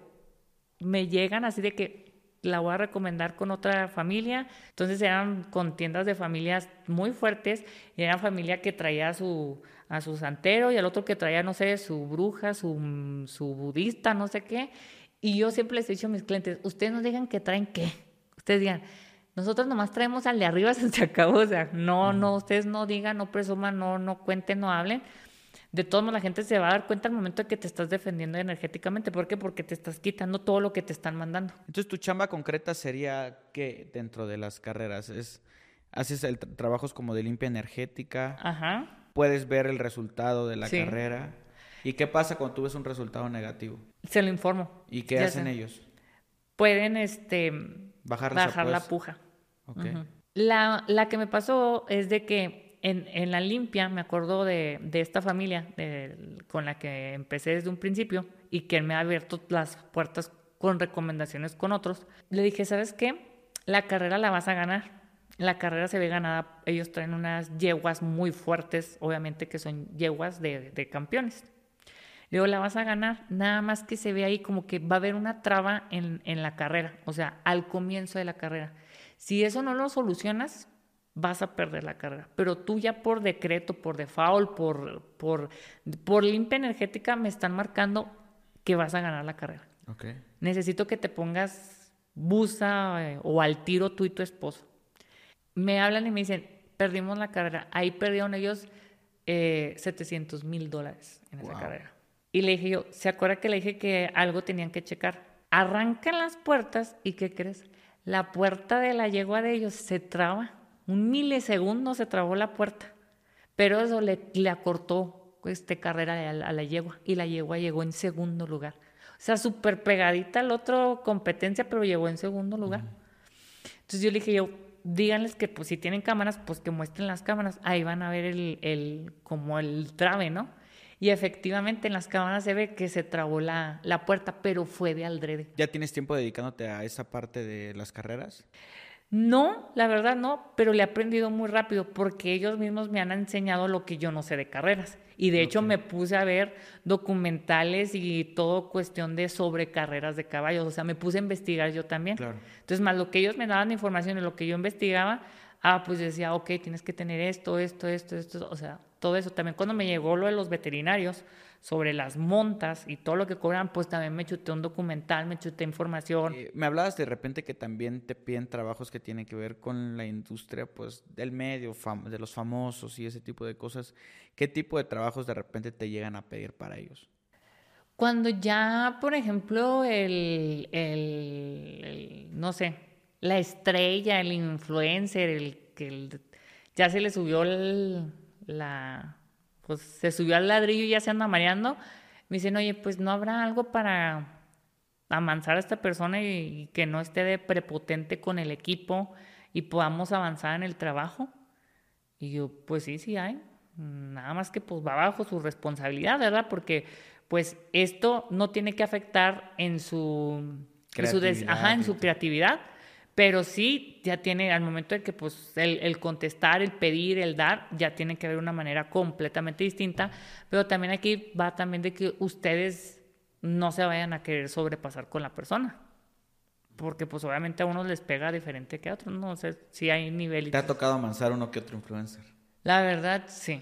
me llegan así de que la voy a recomendar con otra familia. Entonces eran con tiendas de familias muy fuertes. Y era familia que traía a su, a su santero y al otro que traía, no sé, su bruja, su, su budista, no sé qué. Y yo siempre les he dicho a mis clientes, ustedes no digan que traen qué. Ustedes digan, nosotros nomás traemos al de arriba, se acabó. O sea, no, no, ustedes no digan, no presuman, no, no cuenten, no hablen de todos modos la gente se va a dar cuenta al momento de que te estás defendiendo energéticamente. ¿Por qué? Porque te estás quitando todo lo que te están mandando. Entonces tu chamba concreta sería que dentro de las carreras es haces el trabajos como de limpia energética. Ajá. Puedes ver el resultado de la carrera. ¿Y qué pasa cuando tú ves un resultado negativo? Se lo informo. ¿Y qué hacen ellos? Pueden este bajar, la puja. La, la que me pasó es de que en, la limpia me acuerdo de, esta familia con la que empecé desde un principio y que me ha abierto las puertas con recomendaciones con otros. Le dije, ¿sabes qué? La carrera la vas a ganar. La carrera se ve ganada. Ellos traen unas yeguas muy fuertes, obviamente que son yeguas de, campeones. Le digo, la vas a ganar, nada más que se ve ahí como que va a haber una traba en, en la carrera, o sea, al comienzo de la carrera. Si eso no lo solucionas, vas a perder la carrera. Pero tú ya por decreto, por default, por, por, por limpia energética, me están marcando que vas a ganar la carrera. Necesito que te pongas busa eh, o al tiro tú y tu esposo. Me hablan y me dicen, perdimos la carrera. Ahí perdieron ellos eh, 700 mil dólares en esa carrera. Y le dije yo, ¿se acuerda que le dije que algo tenían que checar? Arrancan las puertas y ¿qué crees? La puerta de la yegua de ellos se traba un milisegundo se trabó la puerta, pero eso le, le acortó este, carrera a la, yegua y la yegua llegó en segundo lugar. O sea, súper pegadita al otro competencia, pero llegó en segundo lugar. Entonces yo le dije yo, díganles que pues si tienen cámaras, pues que muestren las cámaras. Ahí van a ver el, el como el trabe, ¿no? Y efectivamente en las cámaras se ve que se trabó la, la puerta, pero fue de aldrede. ¿Ya tienes tiempo dedicándote a esa parte de las carreras? No, la verdad no, pero le he aprendido muy rápido porque ellos mismos me han enseñado lo que yo no sé de carreras. Y de hecho me puse a ver documentales y todo cuestión de sobre carreras de caballos. O sea, me puse a investigar yo también. Entonces, más lo que ellos me daban información y lo que yo investigaba, ah, pues decía, ok, tienes que tener esto, esto, esto, esto. O sea, todo eso. También cuando me llegó lo de los veterinarios, sobre las montas y todo lo que cobran, pues también me chuté un documental, me chuté información. Eh, me hablabas de repente que también te piden trabajos que tienen que ver con la industria, pues, del medio, de los famosos y ese tipo de cosas. ¿Qué tipo de trabajos de repente te llegan a pedir para ellos? Cuando ya, por ejemplo, el, el, no sé, la estrella, el influencer, el que ya se le subió la pues se subió al ladrillo y ya se anda mareando. Me dicen, oye, pues no habrá algo para amansar a esta persona y, que no esté de prepotente con el equipo y podamos avanzar en el trabajo. Y yo, pues sí, sí hay. Nada más que pues va bajo su responsabilidad, ¿verdad? Porque pues esto no tiene que afectar en su, en su, ajá, en su creatividad pero sí ya tiene, al momento de que pues el, contestar, el pedir, el dar, ya tiene que haber una manera completamente distinta, pero también aquí va también de que ustedes no se vayan a querer sobrepasar con la persona. Porque pues obviamente a unos les pega diferente que a otros, no sé si hay niveles. ¿Te ha tocado amansar uno que otro influencer? La verdad, sí.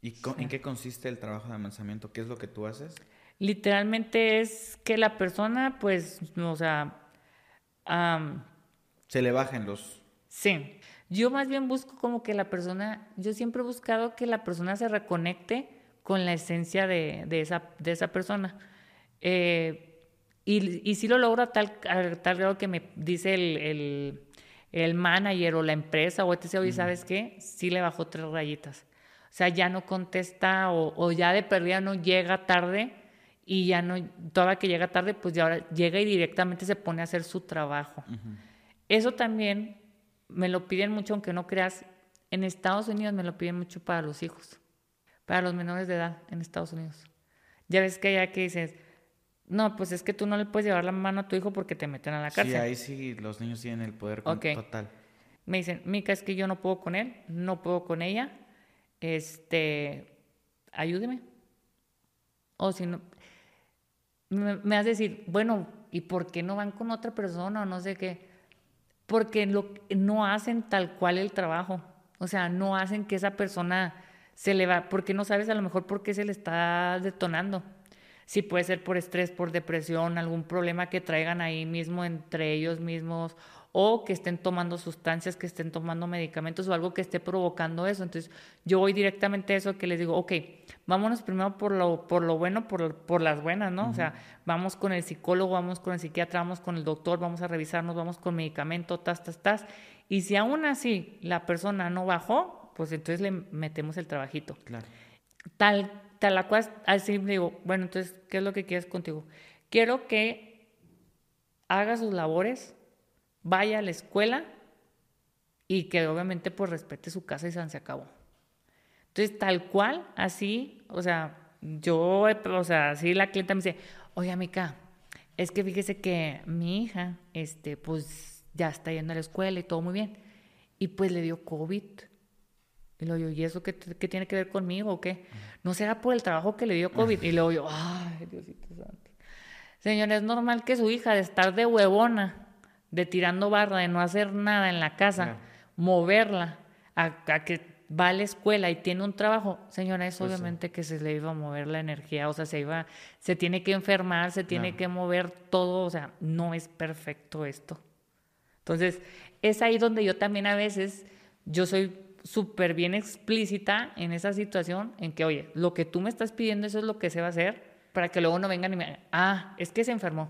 ¿Y en qué consiste el trabajo de amansamiento? ¿Qué es lo que tú haces? Literalmente es que la persona, pues, o sea, se le bajen los... Sí, yo más bien busco como que la persona, yo siempre he buscado que la persona se reconecte con la esencia de, esa, de esa persona. Eh, y, y si lo logro a tal, tal grado que me dice el, el, manager o la empresa o etc. Oye, ¿sabes qué? Sí le bajó tres rayitas. O sea, ya no contesta o, o ya de perdida no llega tarde y ya no, toda que llega tarde, pues ya ahora llega y directamente se pone a hacer su trabajo. Eso también me lo piden mucho, aunque no creas, en Estados Unidos me lo piden mucho para los hijos, para los menores de edad en Estados Unidos. Ya ves que allá que dices, no, pues es que tú no le puedes llevar la mano a tu hijo porque te meten a la cárcel. Sí, ahí sí los niños tienen el poder total. Me dicen, Mica, es que yo no puedo con él, no puedo con ella, este, ayúdeme. O si no, me, me has decir, bueno, ¿y por qué no van con otra persona o no sé qué? Porque lo, no hacen tal cual el trabajo. O sea, no hacen que esa persona se le va, porque no sabes a lo mejor por qué se le está detonando. Si puede ser por estrés, por depresión, algún problema que traigan ahí mismo entre ellos mismos o que estén tomando sustancias, que estén tomando medicamentos o algo que esté provocando eso. Entonces, yo voy directamente a eso que les digo, ok, vámonos primero por lo, por lo bueno, por, por las buenas, ¿no? O sea, vamos con el psicólogo, vamos con el psiquiatra, vamos con el doctor, vamos a revisarnos, vamos con medicamento, tas, tas, tas. Y si aún así la persona no bajó, pues entonces le metemos el trabajito. Claro. Tal, tal la cual, así digo, bueno, entonces, ¿qué es lo que quieres contigo? Quiero que haga sus labores, vaya a la escuela y que obviamente pues respete su casa y se acabó. Entonces, tal cual, así, o sea, yo, o sea, así la clienta me dice, oye, amiga, es que fíjese que mi hija, este, pues ya está yendo a la escuela y todo muy bien. Y pues le dio COVID. Y lo digo, ¿y eso qué, qué, tiene que ver conmigo o qué? ¿No será por el trabajo que le dio COVID? Y luego yo, ay, Diosito Santo. Señor, es normal que su hija de estar de huevona, de tirando barra, de no hacer nada en la casa, moverla a, que va a la escuela y tiene un trabajo, señora, es pues obviamente que se le iba a mover la energía, o sea, se iba, se tiene que enfermar, se tiene que mover todo, o sea, no es perfecto esto. Entonces, es ahí donde yo también a veces, yo soy súper bien explícita en esa situación, en que, oye, lo que tú me estás pidiendo, eso es lo que se va a hacer, para que luego no vengan y me ah, es que se enfermó,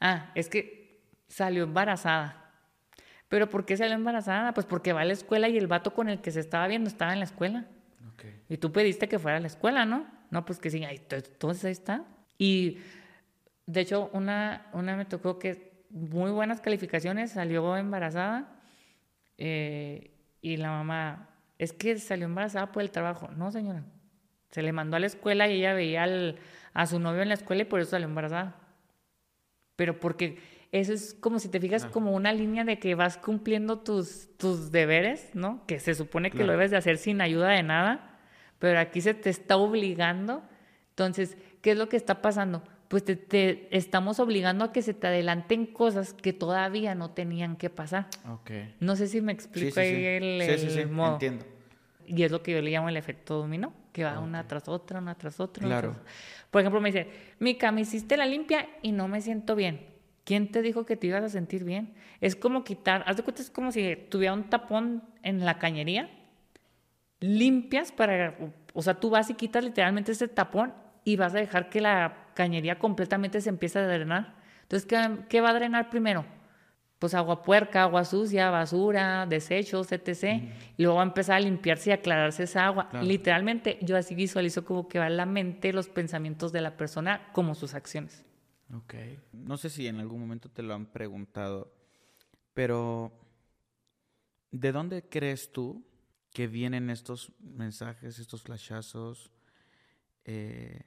ah, es que salió embarazada. ¿Pero por qué salió embarazada? Pues porque va a la escuela y el vato con el que se estaba viendo estaba en la escuela. Y tú pediste que fuera a la escuela, ¿no? No, pues que sí, entonces ahí está. Y de hecho, una, una me tocó que muy buenas calificaciones, salió embarazada eh, y la mamá, es que salió embarazada por el trabajo. No, señora. Se le mandó a la escuela y ella veía a su novio en la escuela y por eso salió embarazada. Pero porque eso es como si te fijas como una línea de que vas cumpliendo tus, tus deberes, ¿no? Que se supone que lo debes de hacer sin ayuda de nada, pero aquí se te está obligando. Entonces, ¿qué es lo que está pasando? pues te, estamos obligando a que se te adelanten cosas que todavía no tenían que pasar. Okay. No sé si me explico ahí el, el modo. Entiendo. Y es lo que yo le llamo el efecto dominó, que va una tras otra, una tras otra. Claro. Por ejemplo, me dice, Mica, me hiciste la limpia y no me siento bien. ¿Quién te dijo que te ibas a sentir bien? Es como quitar, haz de cuenta, es como si tuviera un tapón en la cañería, limpias para, o sea, tú vas y quitas literalmente ese tapón y vas a dejar que la cañería completamente se empiece a drenar. Entonces, ¿qué, va a drenar primero? Pues agua puerca, agua sucia, basura, desechos, etc. Y luego va a empezar a limpiarse y aclararse esa agua. Literalmente, yo así visualizo como que va en la mente los pensamientos de la persona como sus acciones. Ok. No sé si en algún momento te lo han preguntado, pero ¿de dónde crees tú que vienen estos mensajes, estos flashazos? Eh,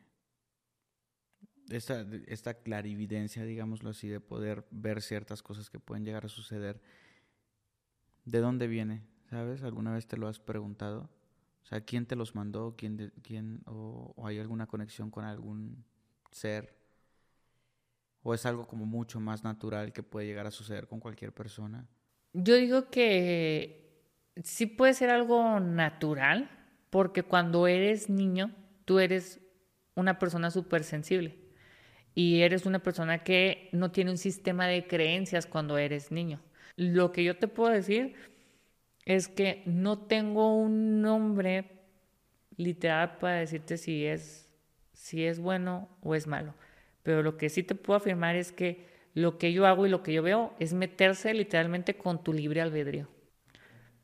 esta, esta clarividencia, digámoslo así, de poder ver ciertas cosas que pueden llegar a suceder, ¿de dónde viene? ¿Sabes? ¿Alguna vez te lo has preguntado? O sea, ¿quién te los mandó? ¿Quién, quién o, hay alguna conexión con algún ser? ¿O es algo como mucho más natural que puede llegar a suceder con cualquier persona? Yo digo que sí puede ser algo natural, porque cuando eres niño, tú eres una persona súper sensible y eres una persona que no tiene un sistema de creencias cuando eres niño. Lo que yo te puedo decir es que no tengo un nombre literal para decirte si es, si es bueno o es malo. Pero lo que sí te puedo afirmar es que lo que yo hago y lo que yo veo es meterse literalmente con tu libre albedrío.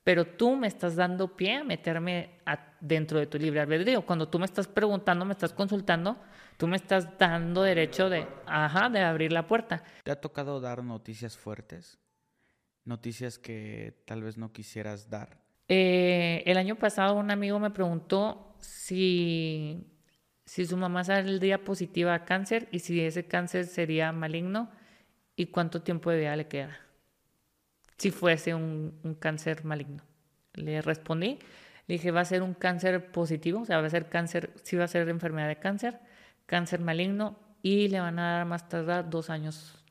Pero tú me estás dando pie a meterme dentro de tu libre albedrío. Cuando tú me estás preguntando, me estás consultando, Tú me estás dando derecho de, ajá, de abrir la puerta. ¿Te ha tocado dar noticias fuertes? Noticias que tal vez no quisieras dar. Eh, el año pasado un amigo me preguntó si, si su mamá saldría positiva a cáncer y si ese cáncer sería maligno y cuánto tiempo de vida le queda si fuese un, un cáncer maligno. Le respondí, le dije, va a ser un cáncer positivo, o sea, va a ser cáncer, sí va a ser enfermedad de cáncer cáncer maligno y le van a dar más tardar dos años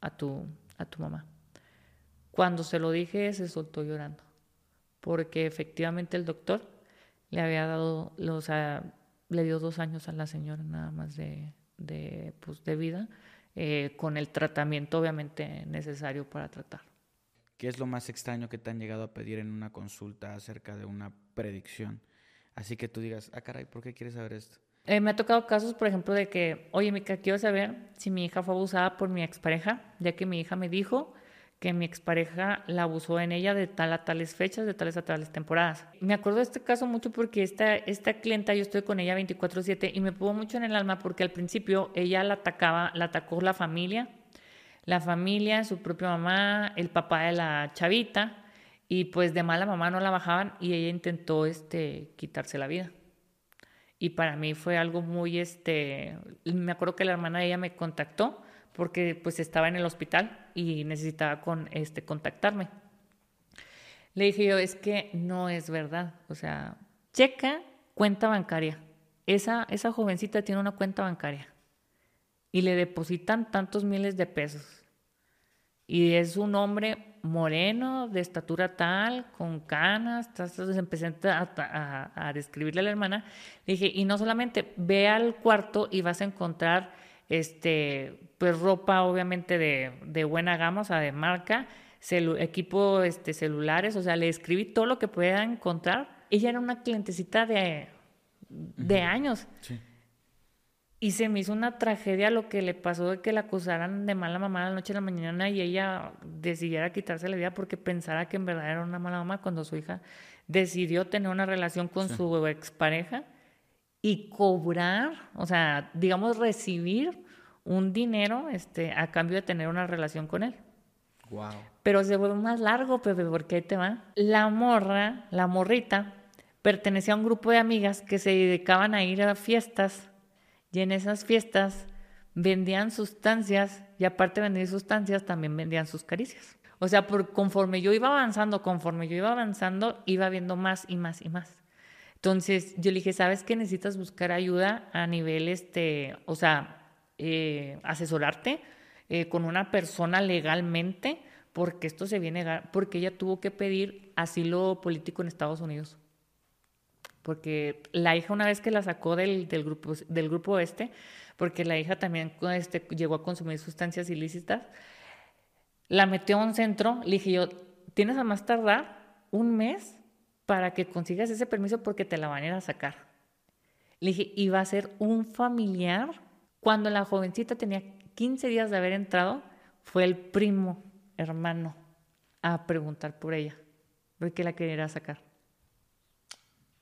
a tu, a tu mamá. Cuando se lo dije, se soltó llorando, porque efectivamente el doctor le había dado, o le dio dos años a la señora nada más de, de, pues, de vida, eh, con el tratamiento obviamente necesario para tratar. ¿Qué es lo más extraño que te han llegado a pedir en una consulta acerca de una predicción? Así que tú digas, ah, caray, ¿por qué quieres saber esto? Eh, me ha tocado casos, por ejemplo, de que, oye, Mica, quiero saber si mi hija fue abusada por mi expareja, ya que mi hija me dijo que mi expareja la abusó en ella de tal a tales fechas, de tales a tales temporadas. Me acuerdo de este caso mucho porque esta, esta clienta, yo estoy con ella 24/7 y me pudo mucho en el alma porque al principio ella la atacaba, la atacó la familia, la familia, su propia mamá, el papá de la chavita y pues de mala mamá no la bajaban y ella intentó este, quitarse la vida. Y para mí fue algo muy, este, me acuerdo que la hermana de ella me contactó porque pues estaba en el hospital y necesitaba con, este, contactarme. Le dije yo, es que no es verdad, o sea, checa cuenta bancaria. Esa, esa jovencita tiene una cuenta bancaria y le depositan tantos miles de pesos. Y es un hombre moreno, de estatura tal, con canas. Entonces empecé a, a, describirle a la hermana. Le dije, y no solamente, ve al cuarto y vas a encontrar este, pues ropa obviamente de, de buena gama, o sea, de marca, equipo este, celulares, o sea, le escribí todo lo que pudiera encontrar. Ella era una clientecita de, de años. Y se me hizo una tragedia lo que le pasó de que la acusaran de mala mamá la noche a la mañana y ella decidiera quitarse la vida porque pensara que en verdad era una mala mamá cuando su hija decidió tener una relación con su expareja y cobrar, o sea, digamos, recibir un dinero este, a cambio de tener una relación con él. Wow. Pero se vuelve más largo, Pepe, porque ahí te va. La morra, la morrita, pertenecía a un grupo de amigas que se dedicaban a ir a fiestas y en esas fiestas vendían sustancias y aparte de vender sustancias también vendían sus caricias. O sea, por, conforme yo iba avanzando, conforme yo iba avanzando, iba viendo más y más y más. Entonces yo le dije, ¿sabes que necesitas buscar ayuda a nivel, este, o sea, eh, asesorarte eh, con una persona legalmente? Porque esto se viene, porque ella tuvo que pedir asilo político en Estados Unidos. Porque la hija una vez que la sacó del, del grupo, del grupo este, porque la hija también este, llegó a consumir sustancias ilícitas, la metió a un centro, le dije yo, tienes a más tardar un mes para que consigas ese permiso porque te la van a ir a sacar. Le dije, iba a ser un familiar. Cuando la jovencita tenía 15 días de haber entrado, fue el primo hermano a preguntar por ella, porque la quería sacar.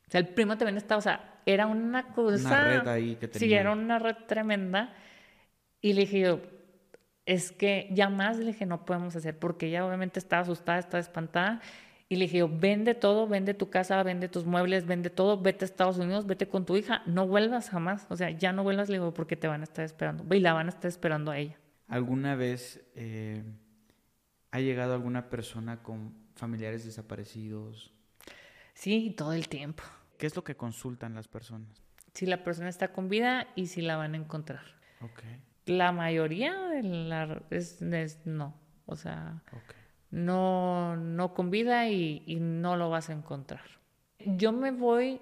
O sea, el primo también estaba, o sea, era una cosa. Una red ahí que tenía. Sí, era una red tremenda. Y le dije yo, es que ya más le dije, no podemos hacer, porque ella obviamente estaba asustada, estaba espantada. Y le dije, vende todo, vende tu casa, vende tus muebles, vende todo, vete a Estados Unidos, vete con tu hija, no vuelvas jamás. O sea, ya no vuelvas, le digo, porque te van a estar esperando. Y la van a estar esperando a ella. ¿Alguna vez eh, ha llegado alguna persona con familiares desaparecidos? Sí, todo el tiempo. ¿Qué es lo que consultan las personas? Si la persona está con vida y si la van a encontrar. Ok. La mayoría de la, es, no. O sea, no, no con vida y, no lo vas a encontrar. Yo me voy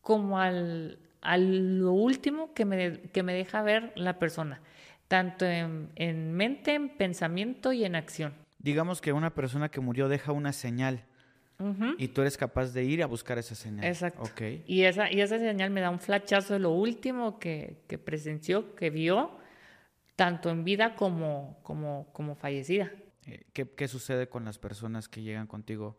como al, a lo último que me, que me deja ver la persona, tanto en, en, mente, en pensamiento y en acción. Digamos que una persona que murió deja una señal y tú eres capaz de ir a buscar esa señal. Exacto. Y, esa, y esa señal me da un flachazo de lo último que, que presenció, que vio, tanto en vida como, como, como fallecida. Eh, ¿Qué, sucede con las personas que llegan contigo?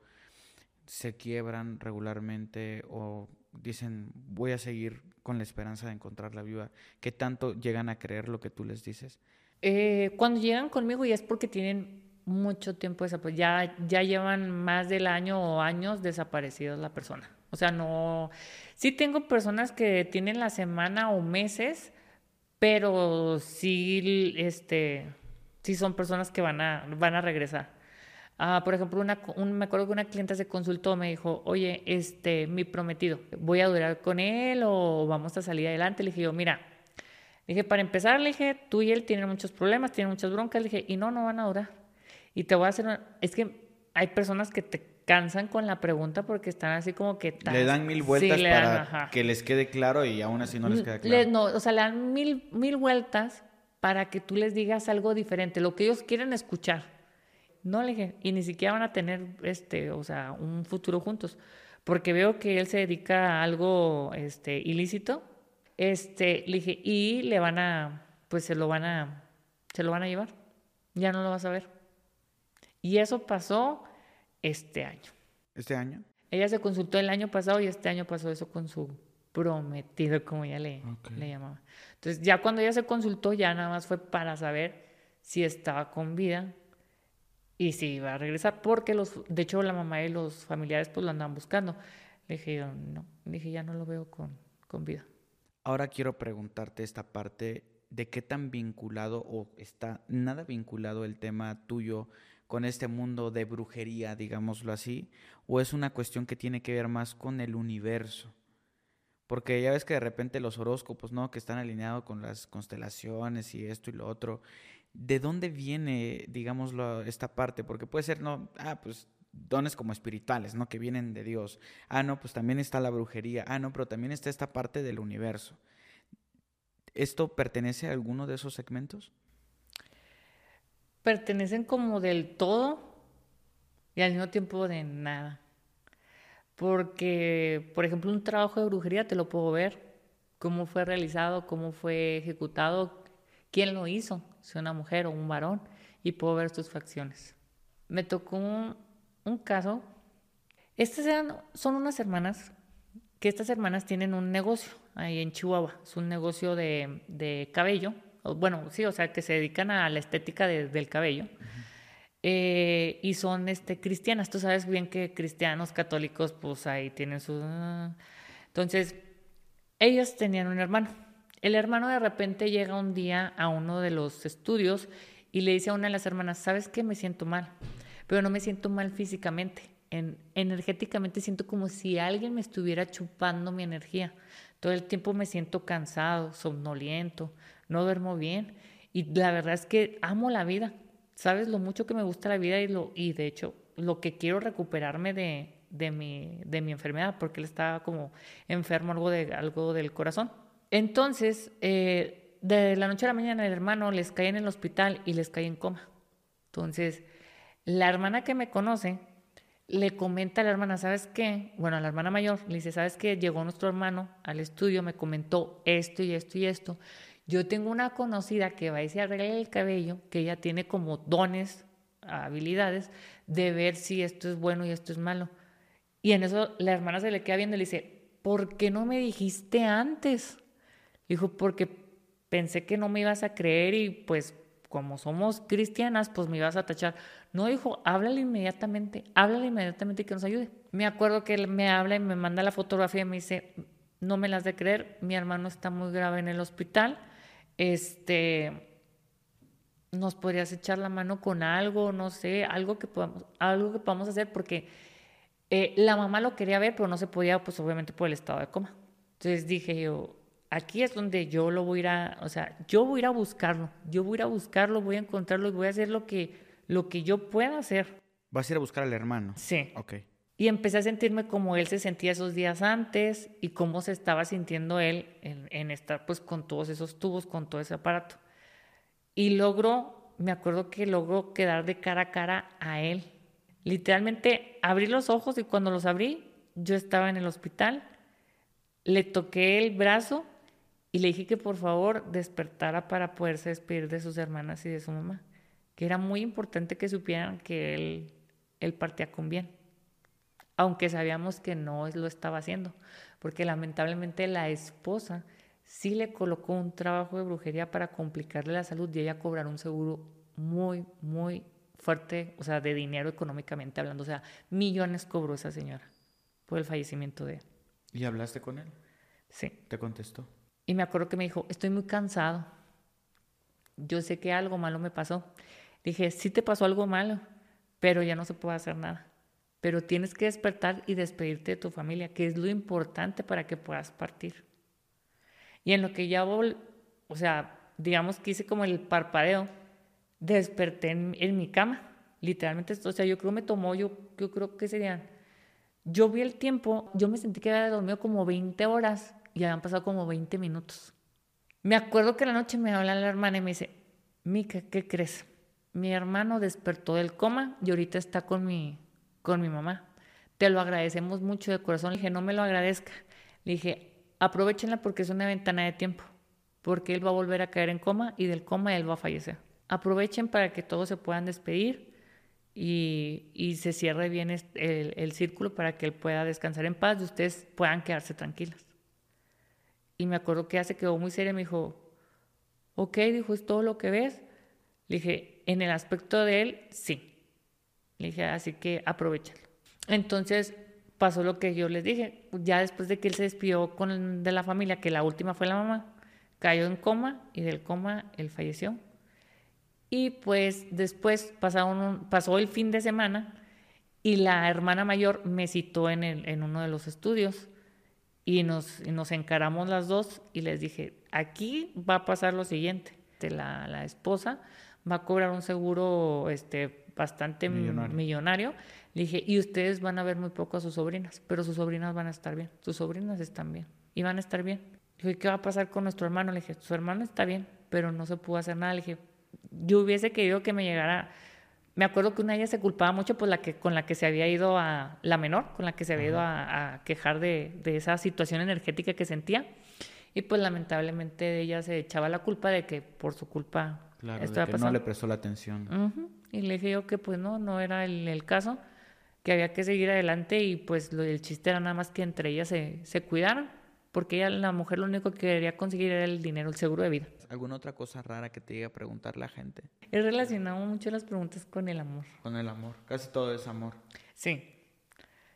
¿Se quiebran regularmente o dicen voy a seguir con la esperanza de encontrar la viva? ¿Qué tanto llegan a creer lo que tú les dices? Eh, cuando llegan conmigo ya es porque tienen mucho tiempo desaparecidos, ya, ya llevan más del año o años desaparecidos la persona. O sea, no, sí tengo personas que tienen la semana o meses, pero sí, este, sí son personas que van a, van a regresar. Ah, por ejemplo, una, me acuerdo que una clienta se consultó, me dijo, oye, este, mi prometido, ¿voy a durar con él o vamos a salir adelante? Le dije yo, mira, dije, para empezar, le dije, tú y él tienen muchos problemas, tienen muchas broncas. Le dije, y no, no van a durar. Y te voy a hacer una... Es que hay personas que te cansan con la pregunta porque están así como que... Le dan mil vueltas para que les quede claro y aún así no les queda claro. no, o sea, le dan mil, mil vueltas para que tú les digas algo diferente, lo que ellos quieren escuchar. No le dije, y ni siquiera van a tener, este, o sea, un futuro juntos, porque veo que él se dedica a algo, este, ilícito. Este, le dije, y le van a, pues se lo van a, se lo van a llevar. Ya no lo vas a ver. Y eso pasó este año. ¿Este año? Ella se consultó el año pasado y este año pasó eso con su prometido, como ella le, le llamaba. Entonces, ya cuando ella se consultó, ya nada más fue para saber si estaba con vida y si iba a regresar, porque los, de hecho la mamá y los familiares pues lo andaban buscando. Le dije no, le dije ya no lo veo con, con vida. Ahora quiero preguntarte esta parte de qué tan vinculado o está nada vinculado el tema tuyo con este mundo de brujería, digámoslo así, o es una cuestión que tiene que ver más con el universo. Porque ya ves que de repente los horóscopos, ¿no? Que están alineados con las constelaciones y esto y lo otro. ¿De dónde viene, digámoslo, esta parte? Porque puede ser, no, ah, pues dones como espirituales, ¿no? Que vienen de Dios. Ah, no, pues también está la brujería. Ah, no, pero también está esta parte del universo. ¿Esto pertenece a alguno de esos segmentos? pertenecen como del todo y al mismo tiempo de nada. Porque, por ejemplo, un trabajo de brujería te lo puedo ver, cómo fue realizado, cómo fue ejecutado, quién lo hizo, si una mujer o un varón, y puedo ver sus facciones. Me tocó un, caso, estas son unas hermanas, que estas hermanas tienen un negocio ahí en Chihuahua, es un negocio de, de cabello, bueno, sí, o sea, que se dedican a la estética del cabello. Eh, y son este, cristianas. Tú sabes bien que cristianos católicos, pues ahí tienen su... Entonces, ellos tenían un hermano. El hermano de repente llega un día a uno de los estudios y le dice a una de las hermanas, ¿sabes qué? Me siento mal, pero no me siento mal físicamente. En, energéticamente siento como si alguien me estuviera chupando mi energía. Todo el tiempo me siento cansado, somnoliento, no duermo bien. Y la verdad es que amo la vida. Sabes lo mucho que me gusta la vida y, lo, y de hecho lo que quiero recuperarme de, de, mi, de mi enfermedad, porque él estaba como enfermo algo, de, algo del corazón. Entonces, eh, de la noche a la mañana el hermano les cae en el hospital y les cae en coma. Entonces, la hermana que me conoce le comenta a la hermana, ¿sabes qué? Bueno, a la hermana mayor, le dice, ¿sabes qué? Llegó nuestro hermano al estudio, me comentó esto y esto y esto. Yo tengo una conocida que va a irse a arreglar el cabello, que ella tiene como dones, habilidades, de ver si esto es bueno y esto es malo. Y en eso la hermana se le queda viendo y le dice, ¿por qué no me dijiste antes? Dijo, porque pensé que no me ibas a creer y pues como somos cristianas, pues me ibas a tachar. No, dijo, háblale inmediatamente, háblale inmediatamente y que nos ayude. Me acuerdo que él me habla y me manda la fotografía y me dice, no me las de creer, mi hermano está muy grave en el hospital este, nos podrías echar la mano con algo, no sé, algo que podamos, algo que podamos hacer, porque eh, la mamá lo quería ver, pero no se podía, pues obviamente por el estado de coma. Entonces dije yo, aquí es donde yo lo voy a ir a, o sea, yo voy a ir a buscarlo, yo voy a ir a buscarlo, voy a encontrarlo y voy a hacer lo que, lo que yo pueda hacer. ¿Vas a ir a buscar al hermano? Sí. Ok. Y empecé a sentirme como él se sentía esos días antes y cómo se estaba sintiendo él en, estar pues con todos esos tubos, con todo ese aparato. Y logró, me acuerdo que logró quedar de cara a cara a él. Literalmente abrí los ojos y cuando los abrí yo estaba en el hospital, le toqué el brazo y le dije que por favor despertara para poderse despedir de sus hermanas y de su mamá, que era muy importante que supieran que él, él partía con bien aunque sabíamos que no lo estaba haciendo, porque lamentablemente la esposa sí le colocó un trabajo de brujería para complicarle la salud y ella cobrar un seguro muy, muy fuerte, o sea, de dinero económicamente hablando, o sea, millones cobró esa señora por el fallecimiento de él. ¿Y hablaste con él? Sí. ¿Te contestó? Y me acuerdo que me dijo, estoy muy cansado, yo sé que algo malo me pasó. Dije, sí te pasó algo malo, pero ya no se puede hacer nada pero tienes que despertar y despedirte de tu familia, que es lo importante para que puedas partir. Y en lo que ya o sea, digamos que hice como el parpadeo, desperté en, mi cama, literalmente, o sea, yo creo me tomó, yo, yo creo que serían, yo vi el tiempo, yo me sentí que había dormido como 20 horas y habían pasado como 20 minutos. Me acuerdo que la noche me habla la hermana y me dice, Mica, ¿qué crees? Mi hermano despertó del coma y ahorita está con mi, con mi mamá. Te lo agradecemos mucho de corazón. Le dije, no me lo agradezca. Le dije, aprovechenla porque es una ventana de tiempo, porque él va a volver a caer en coma y del coma él va a fallecer. Aprovechen para que todos se puedan despedir y, se cierre bien el, el, círculo para que él pueda descansar en paz y ustedes puedan quedarse tranquilas. Y me acuerdo que ya se quedó muy seria, me dijo, ok, dijo, ¿es todo lo que ves? Le dije, en el aspecto de él, sí. Le dije, así que aprovechalo. Entonces pasó lo que yo les dije, ya después de que él se despidió con, de la familia, que la última fue la mamá, cayó en coma y del coma él falleció. Y pues después pasaron, pasó el fin de semana y la hermana mayor me citó en, el, en uno de los estudios y nos, nos encaramos las dos y les dije, aquí va a pasar lo siguiente, la, la esposa va a cobrar un seguro este, bastante millonario. Le dije, y ustedes van a ver muy poco a sus sobrinas, pero sus sobrinas van a estar bien, sus sobrinas están bien y van a estar bien. Le dije, ¿qué va a pasar con nuestro hermano? Le dije, su hermano está bien, pero no se pudo hacer nada. Le dije, yo hubiese querido que me llegara me acuerdo que una de ellas se culpaba mucho por la que, con la que se había ido a, la menor, con la que se había ido a, quejar de, de, esa situación energética que sentía. Y pues lamentablemente ella se echaba la culpa de que por su culpa claro, de que no le prestó la atención. Y le dije yo que pues no, no era el, el, caso, que había que seguir adelante y pues lo, el chiste era nada más que entre ellas se, se cuidaran porque ella, la mujer, lo único que quería conseguir era el dinero, el seguro de vida. ¿Alguna otra cosa rara que te llegue a preguntar la gente? He relacionado mucho las preguntas con el amor. Con el amor, casi todo es amor. Sí.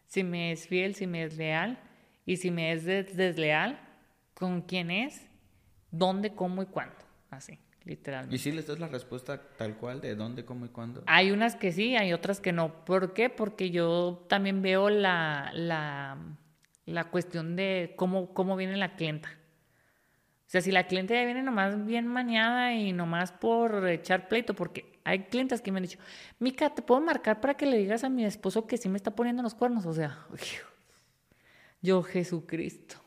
Si me es fiel, si me es leal, y si me es desleal, ¿con quién es? ¿Dónde, cómo y cuándo? Así, literalmente. ¿Y si les das la respuesta tal cual de dónde, cómo y cuándo? Hay unas que sí, hay otras que no. ¿Por qué? Porque yo también veo la, la la cuestión de cómo, cómo viene la clienta. O sea, si la clienta ya viene nomás bien maniada y nomás por echar pleito, porque hay clientes que me han dicho, Mica, ¿te puedo marcar para que le digas a mi esposo que sí me está poniendo los cuernos? O sea, yo Jesucristo.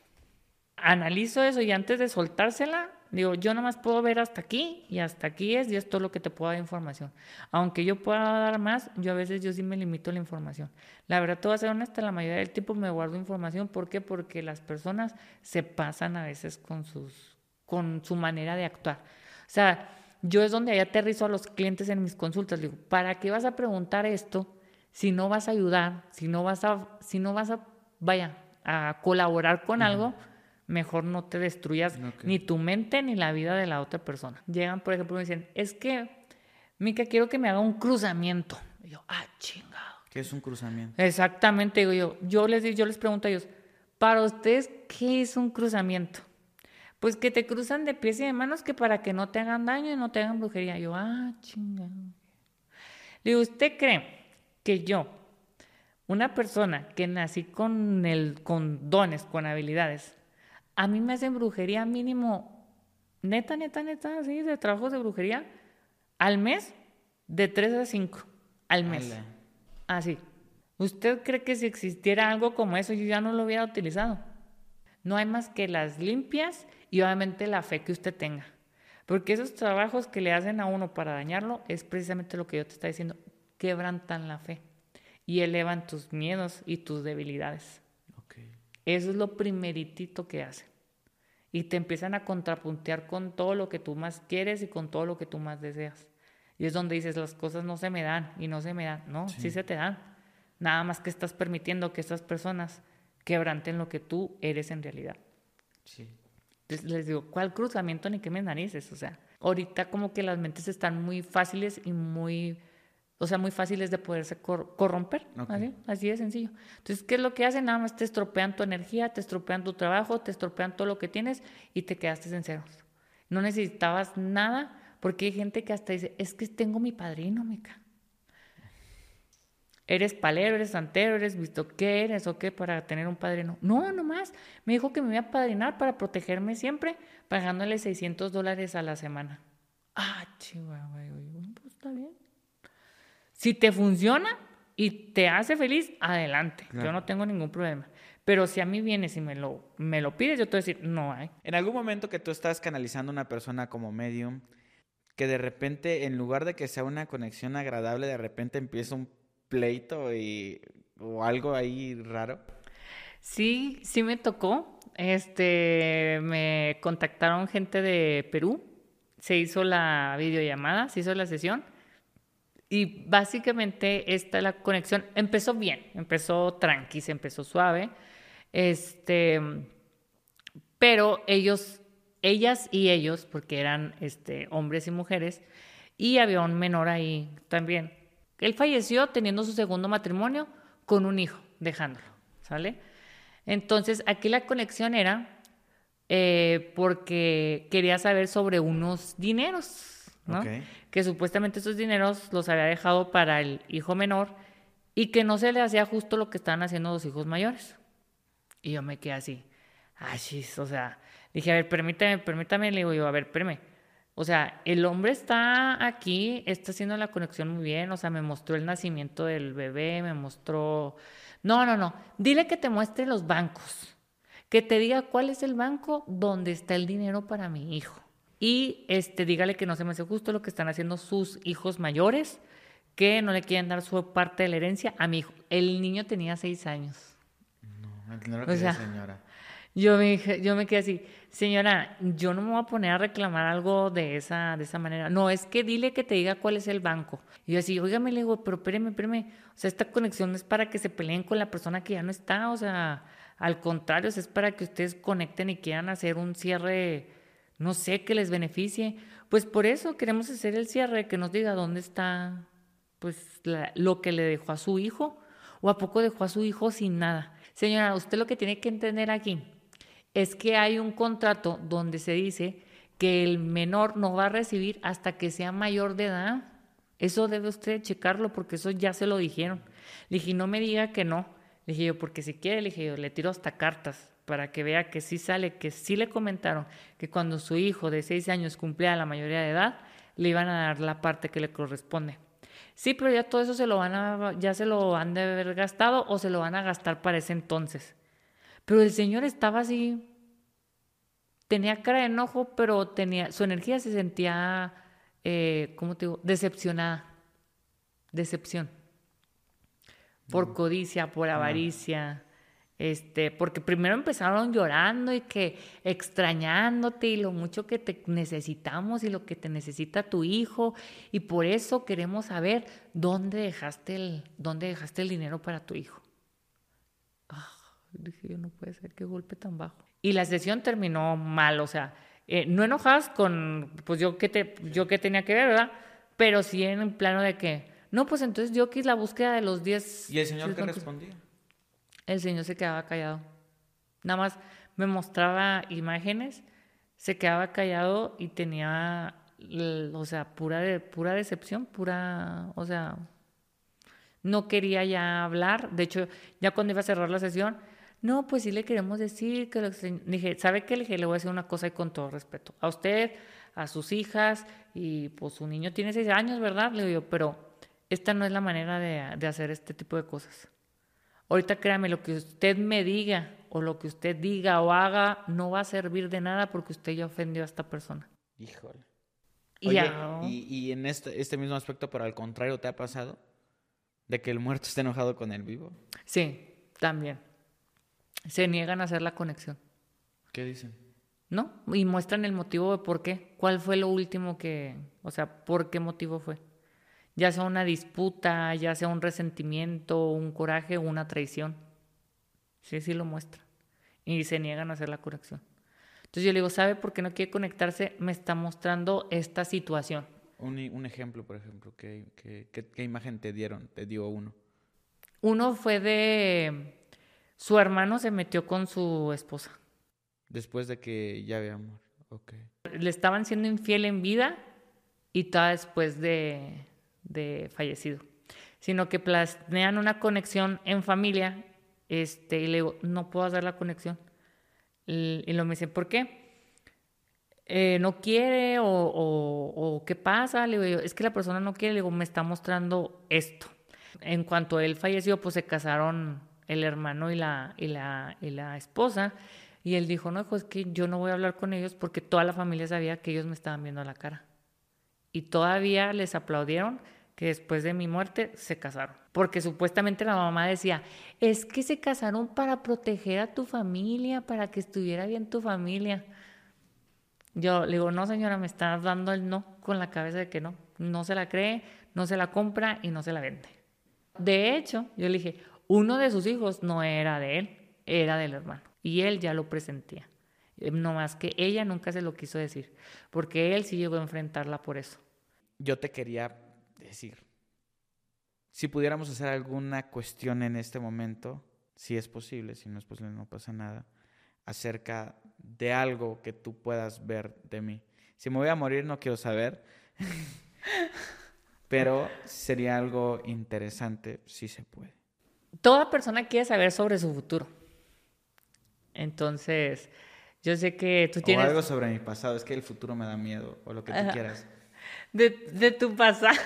Analizo eso y antes de soltársela, Digo, yo nomás puedo ver hasta aquí y hasta aquí es y es lo que te puedo dar información. Aunque yo pueda dar más, yo a veces yo sí me limito la información. La verdad, voy a ser honesta, la mayoría del tiempo me guardo información. ¿Por qué? Porque las personas se pasan a veces con, sus, con su manera de actuar. O sea, yo es donde ahí aterrizo a los clientes en mis consultas. Digo, ¿para qué vas a preguntar esto si no vas a ayudar, si no vas a, si no vas a, vaya, a colaborar con algo? Mejor no te destruyas ni tu mente ni la vida de la otra persona. Llegan, por ejemplo, y me dicen, es que, Mica, quiero que me haga un cruzamiento. Y yo, ah, chingado. ¿Qué es un cruzamiento? Exactamente, digo yo. Yo les, yo les pregunto a ellos, para ustedes, ¿qué es un cruzamiento? Pues que te cruzan de pies y de manos que para que no te hagan daño y no te hagan brujería. yo, ah, chingado. digo, ¿usted cree que yo, una persona que nací con, el, con dones, con habilidades, a mí me hacen brujería mínimo, neta, neta, neta, así, de trabajos de brujería, al mes, de 3 a 5, al mes. Así. ¿Usted cree que si existiera algo como eso yo ya no lo hubiera utilizado? No hay más que las limpias y obviamente la fe que usted tenga. Porque esos trabajos que le hacen a uno para dañarlo es precisamente lo que yo te estoy diciendo. Quebrantan la fe y elevan tus miedos y tus debilidades. Eso es lo primeritito que hacen. Y te empiezan a contrapuntear con todo lo que tú más quieres y con todo lo que tú más deseas. Y es donde dices, las cosas no se me dan y no se me dan. No, sí, se te dan. Nada más que estás permitiendo que estas personas quebranten lo que tú eres en realidad. Sí. Entonces les digo, ¿cuál cruzamiento ni qué me narices? O sea, ahorita como que las mentes están muy fáciles y muy o sea, muy fáciles de poderse corromper, ¿así? así de sencillo. Entonces, ¿qué es lo que hacen? Nada más te estropean tu energía, te estropean tu trabajo, te estropean todo lo que tienes y te quedaste en ceros. No necesitabas nada porque hay gente que hasta dice, es que tengo mi padrino, Mica. ¿Eres palero, eres santero, eres visto qué eres o qué para tener un padrino? No, nomás. Me dijo que me iba a padrinar para protegerme siempre, pagándole 600 dólares a la semana. Ah, chihuahua. Bien. Si te funciona y te hace feliz, adelante. Yo no tengo ningún problema. Pero si a mí vienes y me lo, me lo pides, yo te voy a decir, no hay. En algún momento que tú estás canalizando a una persona como medium, que de repente, en lugar de que sea una conexión agradable, de repente empieza un pleito y, o algo ahí raro? Sí, sí me tocó. Este, me contactaron gente de Perú, se hizo la videollamada, se hizo la sesión y básicamente esta la conexión empezó bien, empezó tranqui, se empezó suave. Este, pero ellos, ellas y ellos, porque eran este, hombres y mujeres, y había un menor ahí también. Él falleció teniendo su segundo matrimonio con un hijo, dejándolo, ¿sale? Entonces, aquí la conexión era eh, porque quería saber sobre unos dineros, ¿no? Que supuestamente esos dineros los había dejado para el hijo menor y que no se le hacía justo lo que estaban haciendo los hijos mayores. Y yo me quedé así, así, o sea, dije, a ver, permítame, permítame, le digo yo, a ver, espérame, o sea, el hombre está aquí, está haciendo la conexión muy bien, o sea, me mostró el nacimiento del bebé, me mostró... No, no, no, dile que te muestre los bancos, que te diga cuál es el banco donde está el dinero para mi hijo. Y este, dígale que no se me hace justo lo que están haciendo sus hijos mayores, que no le quieren dar su parte de la herencia a mi hijo. El niño tenía seis años. No, el dinero que señora. Yo me, yo me quedé así, señora, yo no me voy a poner a reclamar algo de esa, de esa manera. No, es que dile que te diga cuál es el banco. Y yo así, oígame, le digo, pero espéreme, espéreme. O sea, esta conexión es para que se peleen con la persona que ya no está. O sea, al contrario, es para que ustedes conecten y quieran hacer un cierre, no sé, que les beneficie. Pues por eso queremos hacer el cierre, que nos diga dónde está, pues, lo que le dejó a su hijo. O a poco dejó a su hijo sin nada. Señora, usted lo que tiene que entender aquí es que hay un contrato donde se dice que el menor no va a recibir hasta que sea mayor de edad. Eso debe usted checarlo porque eso ya se lo dijeron. Le dije, no me diga que no. Le dije yo, porque si quiere, le dije yo, le tiro hasta cartas para que vea que sí sale, que sí le comentaron que cuando su hijo de seis años cumplía la mayoría de edad, le iban a dar la parte que le corresponde. Sí, pero ya todo eso se lo van a, ya se lo han de haber gastado o se lo van a gastar para ese entonces. Pero el señor estaba así, tenía cara de enojo, pero tenía, su energía se sentía, eh, ¿cómo te digo? Decepcionada. Decepción. Por mm. codicia, por avaricia. Este, porque primero empezaron llorando y que extrañándote y lo mucho que te necesitamos y lo que te necesita tu hijo y por eso queremos saber dónde dejaste el, dónde dejaste el dinero para tu hijo. Dije, yo no puede ser, qué golpe tan bajo. Y la sesión terminó mal, o sea, eh, no enojadas con, pues yo qué, te, yo qué tenía que ver, ¿verdad? Pero sí en el plano de que, no, pues entonces yo quise la búsqueda de los 10... ¿Y el señor qué respondía? El señor se quedaba callado. Nada más me mostraba imágenes, se quedaba callado y tenía, o sea, pura, pura decepción, pura, o sea, no quería ya hablar. De hecho, ya cuando iba a cerrar la sesión, no, pues sí le queremos decir que lo dije, ¿sabe qué? Le dije, le voy a decir una cosa y con todo respeto. A usted, a sus hijas, y pues su niño tiene seis años, ¿verdad? Le digo, pero esta no es la manera de hacer este tipo de cosas. Ahorita créame, lo que usted me diga o lo que usted diga o haga no va a servir de nada porque usted ya ofendió a esta persona. Híjole. Oye, y, y, en este, este mismo aspecto, pero al contrario, ¿te ha pasado? ¿De que el muerto esté enojado con el vivo? Sí, también se niegan a hacer la conexión. ¿Qué dicen? ¿No? Y muestran el motivo de por qué. ¿Cuál fue lo último que, o sea, por qué motivo fue? Ya sea una disputa, ya sea un resentimiento, un coraje o una traición. Sí, sí lo muestran. Y se niegan a hacer la conexión. Entonces yo le digo, ¿sabe por qué no quiere conectarse? Me está mostrando esta situación. Un, un ejemplo, por ejemplo, ¿qué, qué imagen te dieron? Te dio uno. Uno fue de su hermano se metió con su esposa. Después de que ya había amor. Ok. Le estaban siendo infiel en vida y todo después de, de fallecido. sino que planean una conexión en familia, este, y le digo, no puedo hacer la conexión. Y, lo me dice, ¿por qué? Eh, no quiere o, qué pasa. Le digo, es que la persona no quiere, le digo, me está mostrando esto. En cuanto él falleció, pues se casaron el hermano y la, y la, y la esposa. Y él dijo, no, pues que yo no voy a hablar con ellos porque toda la familia sabía que ellos me estaban viendo a la cara. Y todavía les aplaudieron que después de mi muerte se casaron. Porque supuestamente la mamá decía, es que se casaron para proteger a tu familia, para que estuviera bien tu familia. Yo le digo, no señora, me está dando el no con la cabeza de que no. No se la cree, no se la compra y no se la vende. De hecho, yo le dije, uno de sus hijos no era de él, era del hermano. Y él ya lo presentía. Eh, no más que ella nunca se lo quiso decir, porque él sí llegó a enfrentarla por eso. Yo te quería decir, si pudiéramos hacer alguna cuestión en este momento, si es posible, si no es posible no pasa nada, acerca de algo que tú puedas ver de mí. Si me voy a morir no quiero saber, pero sería algo interesante si se puede. Toda persona quiere saber sobre su futuro. Entonces, yo sé que tú tienes... O algo sobre mi pasado, es que el futuro me da miedo, o lo que tú quieras. De, de tu pasado.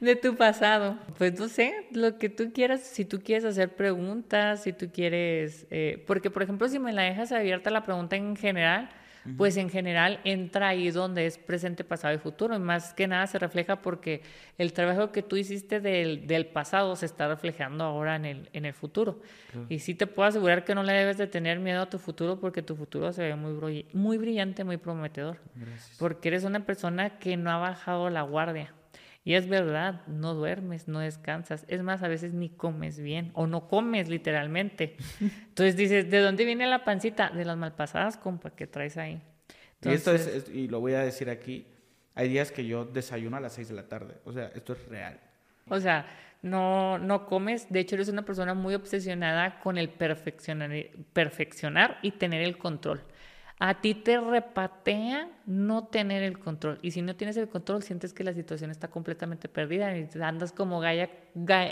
De tu pasado. Pues no sé, lo que tú quieras, si tú quieres hacer preguntas, si tú quieres, eh, porque por ejemplo si me la dejas abierta la pregunta en general, pues en general entra ahí donde es presente, pasado y futuro. Y más que nada se refleja porque el trabajo que tú hiciste del, del pasado se está reflejando ahora en el, en el futuro. Y sí te puedo asegurar que no le debes de tener miedo a tu futuro porque tu futuro se ve muy, muy brillante, muy prometedor. Porque eres una persona que no ha bajado la guardia. Y es verdad, no duermes, no descansas. Es más, a veces ni comes bien o no comes literalmente. Entonces dices, ¿de dónde viene la pancita? De las malpasadas, compa, que traes ahí. y esto es, y lo voy a decir aquí, hay días que yo desayuno a las 6 de la tarde. O sea, esto es real. O sea, no, no comes. De hecho, eres una persona muy obsesionada con el perfeccionar, perfeccionar y tener el control a ti te repatea no tener el control. Y si no tienes el control, sientes que la situación está completamente perdida y andas como, galla,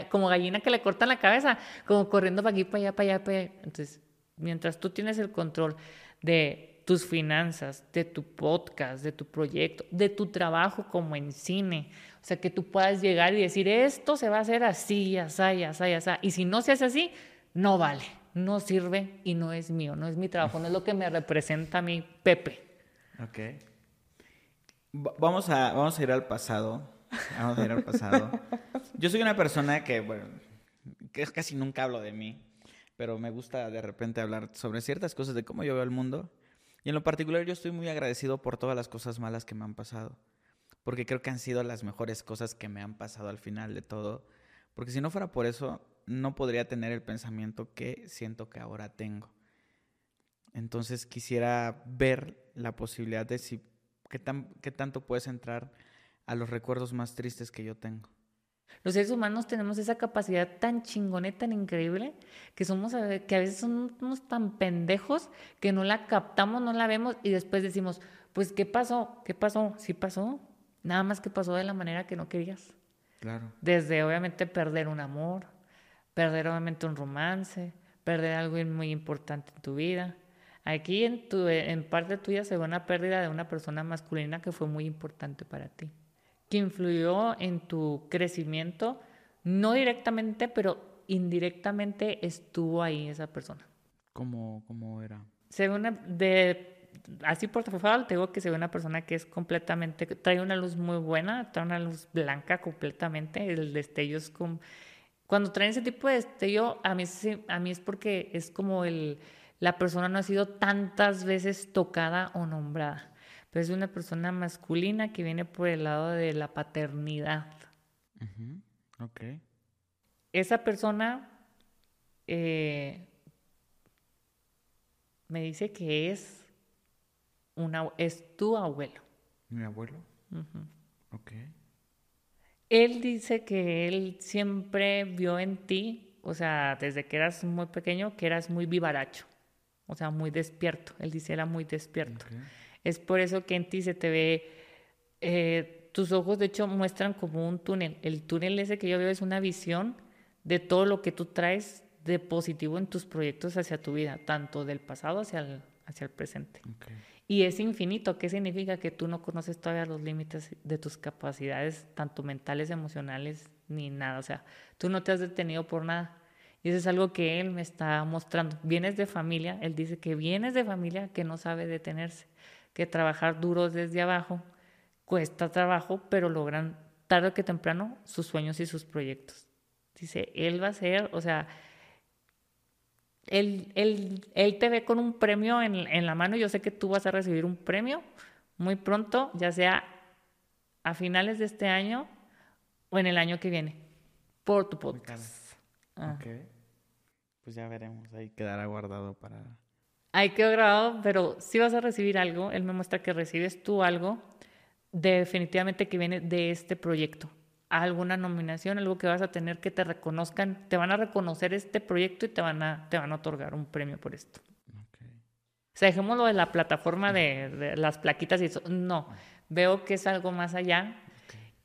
como gallina que le cortan la cabeza, como corriendo para aquí, para allá, para allá, para allá. Entonces, mientras tú tienes el control de tus finanzas, de tu podcast, de tu proyecto, de tu trabajo como en cine, o sea, que tú puedas llegar y decir, esto se va a hacer así, así, así, así. Y si no se hace así, no vale no sirve y no es mío, no es mi trabajo, no es lo que me representa a mí, Pepe. Ok. Vamos a, vamos a ir al pasado. Vamos a ir al pasado. Yo soy una persona que, bueno, que casi nunca hablo de mí, pero me gusta de repente hablar sobre ciertas cosas de cómo yo veo el mundo. Y en lo particular yo estoy muy agradecido por todas las cosas malas que me han pasado, porque creo que han sido las mejores cosas que me han pasado al final de todo. Porque si no fuera por eso, no podría tener el pensamiento que siento que ahora tengo. Entonces quisiera ver la posibilidad de si qué, tan, qué tanto puedes entrar a los recuerdos más tristes que yo tengo. Los seres humanos tenemos esa capacidad tan chingona tan increíble que somos que a veces somos tan pendejos que no la captamos, no la vemos y después decimos, pues ¿qué pasó? ¿Qué pasó? Sí pasó. Nada más que pasó de la manera que no querías. Claro. Desde obviamente perder un amor, perder obviamente un romance, perder algo muy importante en tu vida. Aquí en, tu, en parte tuya se ve una pérdida de una persona masculina que fue muy importante para ti, que influyó en tu crecimiento, no directamente, pero indirectamente estuvo ahí esa persona. ¿Cómo, cómo era? Se ve una, de, así por favor, te digo que se ve una persona que es completamente, trae una luz muy buena, trae una luz blanca completamente, el destello es como cuando traen ese tipo de destello, a mí, a mí es porque es como el, la persona no ha sido tantas veces tocada o nombrada. Pero es una persona masculina que viene por el lado de la paternidad. Ok. Esa persona eh, me dice que es, una, es tu abuelo. ¿Mi abuelo? Ok. Él dice que él siempre vio en ti, o sea, desde que eras muy pequeño, que eras muy vivaracho, o sea, muy despierto. Él dice era muy despierto. Es por eso que en ti se te ve, eh, tus ojos de hecho muestran como un túnel. El túnel ese que yo veo es una visión de todo lo que tú traes de positivo en tus proyectos hacia tu vida, tanto del pasado hacia el, hacia el presente. Y es infinito. ¿Qué significa? Que tú no conoces todavía los límites de tus capacidades, tanto mentales, emocionales, ni nada. O sea, tú no te has detenido por nada. Y eso es algo que él me está mostrando. Vienes de familia, él dice que vienes de familia que no sabe detenerse, que trabajar duro desde abajo cuesta trabajo, pero logran tarde que temprano sus sueños y sus proyectos. Dice, él va a ser, o sea, él, él, él te ve con un premio en, en la mano. Yo sé que tú vas a recibir un premio muy pronto, ya sea a finales de este año o en el año que viene, por tu podcast. Ah. Pues ya veremos, ahí quedará guardado para... Ahí quedó grabado, pero si vas a recibir algo, él me muestra que recibes tú algo definitivamente que viene de este proyecto. Alguna nominación, algo que vas a tener que te reconozcan, te van a reconocer este proyecto y te van a, te van a otorgar un premio por esto. O sea, dejémoslo de la plataforma de, las plaquitas y eso. No, veo que es algo más allá.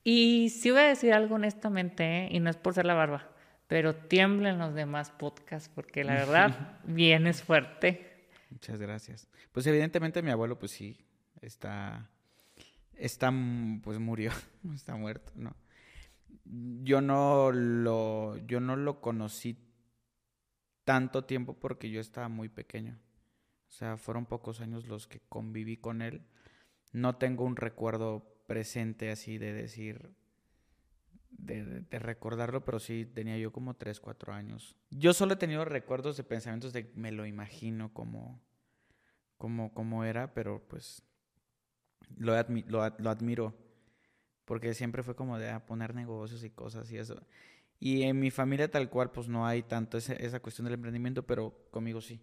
Y sí voy a decir algo honestamente, ¿eh? y no es por ser la barba, pero tiemblen los demás podcasts, porque la verdad, vienes fuerte. Muchas gracias. Pues evidentemente mi abuelo, pues sí, está, está, pues murió, está muerto, ¿no? Yo no lo, yo no lo conocí tanto tiempo porque yo estaba muy pequeño. O sea, fueron pocos años los que conviví con él. No tengo un recuerdo presente así de decir, de, recordarlo, pero sí tenía yo como 3, 4 años. Yo solo he tenido recuerdos de pensamientos de me lo imagino como, como, era, pero pues lo, lo, admiro, porque siempre fue como de ah, poner negocios y cosas y eso. Y en mi familia tal cual, pues no hay tanto esa cuestión del emprendimiento, pero conmigo sí.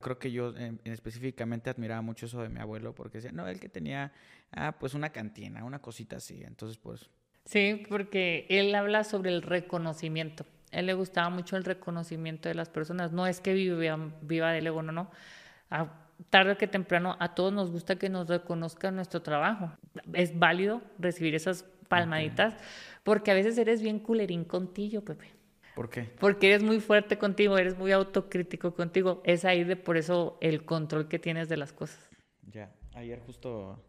Creo que yo en, específicamente admiraba mucho eso de mi abuelo, porque decía, no, él que tenía, ah, pues una cantina, una cosita así. Entonces, pues, Sí, porque él habla sobre el reconocimiento. A él le gustaba mucho el reconocimiento de las personas. No es que viva, viva del ego, no, no. A, tarde que temprano a todos nos gusta que nos reconozcan nuestro trabajo. Es válido recibir esas palmaditas porque a veces eres bien culerín contigo, Pepe. ¿Por qué? Porque eres muy fuerte contigo, eres muy autocrítico contigo. Es ahí de por eso el control que tienes de las cosas. Ya, ayer justo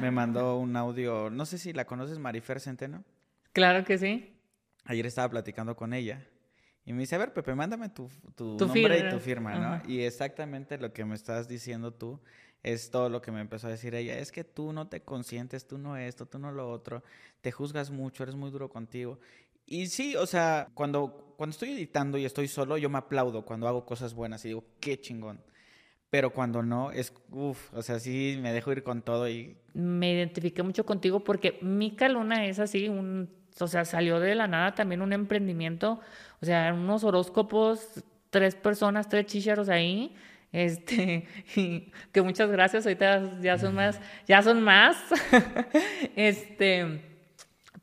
me mandó un audio, no sé si la conoces, Marifer Centeno. Claro que sí. Ayer estaba platicando con ella y me dice, a ver, Pepe, mándame tu, tu, nombre y tu firma, ¿no? Y exactamente lo que me estás diciendo tú es todo lo que me empezó a decir ella. Es que tú no te consientes, tú no esto, tú no lo otro, te juzgas mucho, eres muy duro contigo. Y sí, o sea, cuando, cuando estoy editando y estoy solo, yo me aplaudo cuando hago cosas buenas y digo, qué chingón. Pero cuando no, es, uff, o sea, sí me dejo ir con todo y... Me identifiqué mucho contigo porque Mica Luna es así, un, o sea, salió de la nada también un emprendimiento, o sea, unos horóscopos, tres personas, tres chícharos ahí, este, que muchas gracias, ahorita ya son más, ya son más, este,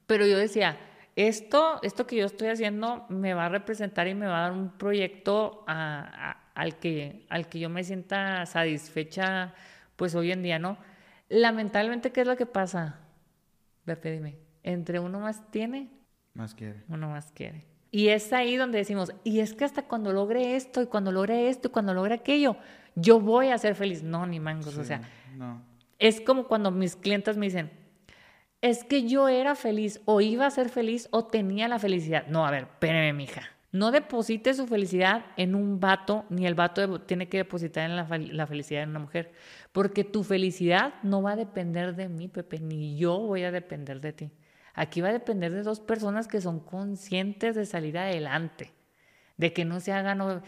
pero yo decía, esto, esto que yo estoy haciendo me va a representar y me va a dar un proyecto a al que, al que yo me sienta satisfecha, pues hoy en día, ¿no? Lamentablemente, ¿qué es lo que pasa? Pepe, dime, entre uno más tiene, más quiere. Uno más quiere. Y es ahí donde decimos, y es que hasta cuando logre esto, y cuando logre esto, y cuando logre aquello, yo voy a ser feliz. No, ni mangos, o sea, no. es como cuando mis clientes me dicen, es que yo era feliz, o iba a ser feliz, o tenía la felicidad. No, a ver, espérame, mija. No deposite su felicidad en un vato, ni el vato tiene que depositar en la, felicidad en una mujer. Porque tu felicidad no va a depender de mí, Pepe, ni yo voy a depender de ti. Aquí va a depender de dos personas que son conscientes de salir adelante, de que no se hagan...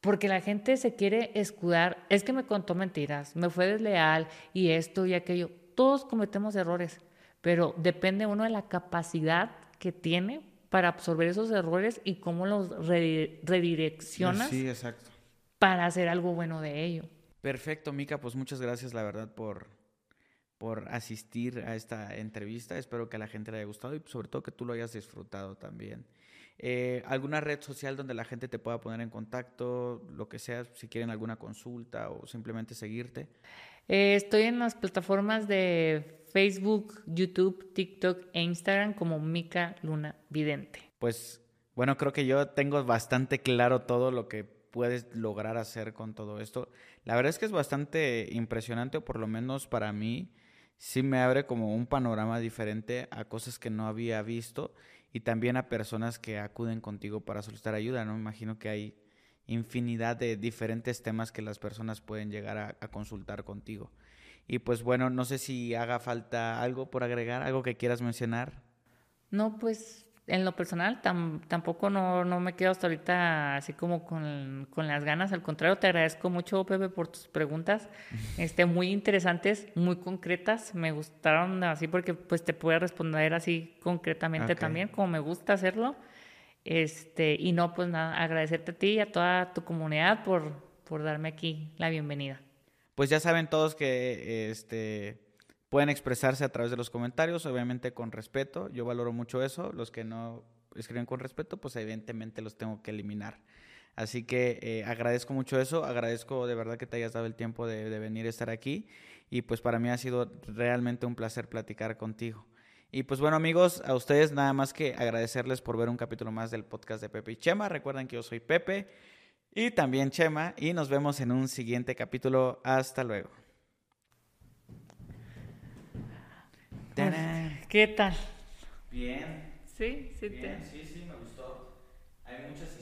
Porque la gente se quiere escudar, es que me contó mentiras, me fue desleal y esto y aquello. Todos cometemos errores, pero depende uno de la capacidad que tiene para absorber esos errores y cómo los redireccionas sí, exacto. para hacer algo bueno de ello. Perfecto, Mica, pues muchas gracias, la verdad, por, por asistir a esta entrevista. Espero que a la gente le haya gustado y sobre todo que tú lo hayas disfrutado también. Eh, ¿Alguna red social donde la gente te pueda poner en contacto, lo que sea, si quieren alguna consulta o simplemente seguirte? Eh, estoy en las plataformas de Facebook, YouTube, TikTok e Instagram como Mica Luna Vidente. Pues bueno, creo que yo tengo bastante claro todo lo que puedes lograr hacer con todo esto. La verdad es que es bastante impresionante, o por lo menos para mí, sí me abre como un panorama diferente a cosas que no había visto y también a personas que acuden contigo para solicitar ayuda, ¿no? Me imagino que hay infinidad de diferentes temas que las personas pueden llegar a, a consultar contigo. Y pues bueno, no sé si haga falta algo por agregar, algo que quieras mencionar. No, pues en lo personal tampoco no, no, me quedo hasta ahorita así como con, con, las ganas. Al contrario, te agradezco mucho, Pepe, por tus preguntas. Este, muy interesantes, muy concretas. Me gustaron así porque pues te puedo responder así concretamente también, como me gusta hacerlo. Este, y no, pues nada, agradecerte a ti y a toda tu comunidad por, por darme aquí la bienvenida. Pues ya saben todos que este Pueden expresarse a través de los comentarios, obviamente con respeto. Yo valoro mucho eso. Los que no escriben con respeto, pues evidentemente los tengo que eliminar. Así que eh, agradezco mucho eso, agradezco de verdad que te hayas dado el tiempo de, de, venir a estar aquí y pues para mí ha sido realmente un placer platicar contigo. Y pues bueno amigos, a ustedes nada más que agradecerles por ver un capítulo más del podcast de Pepe y Chema. Recuerden que yo soy Pepe y también Chema y nos vemos en un siguiente capítulo. Hasta luego. ¿Qué tal? Bien. Sí, sí, Bien, sí, sí, me gustó. Hay muchas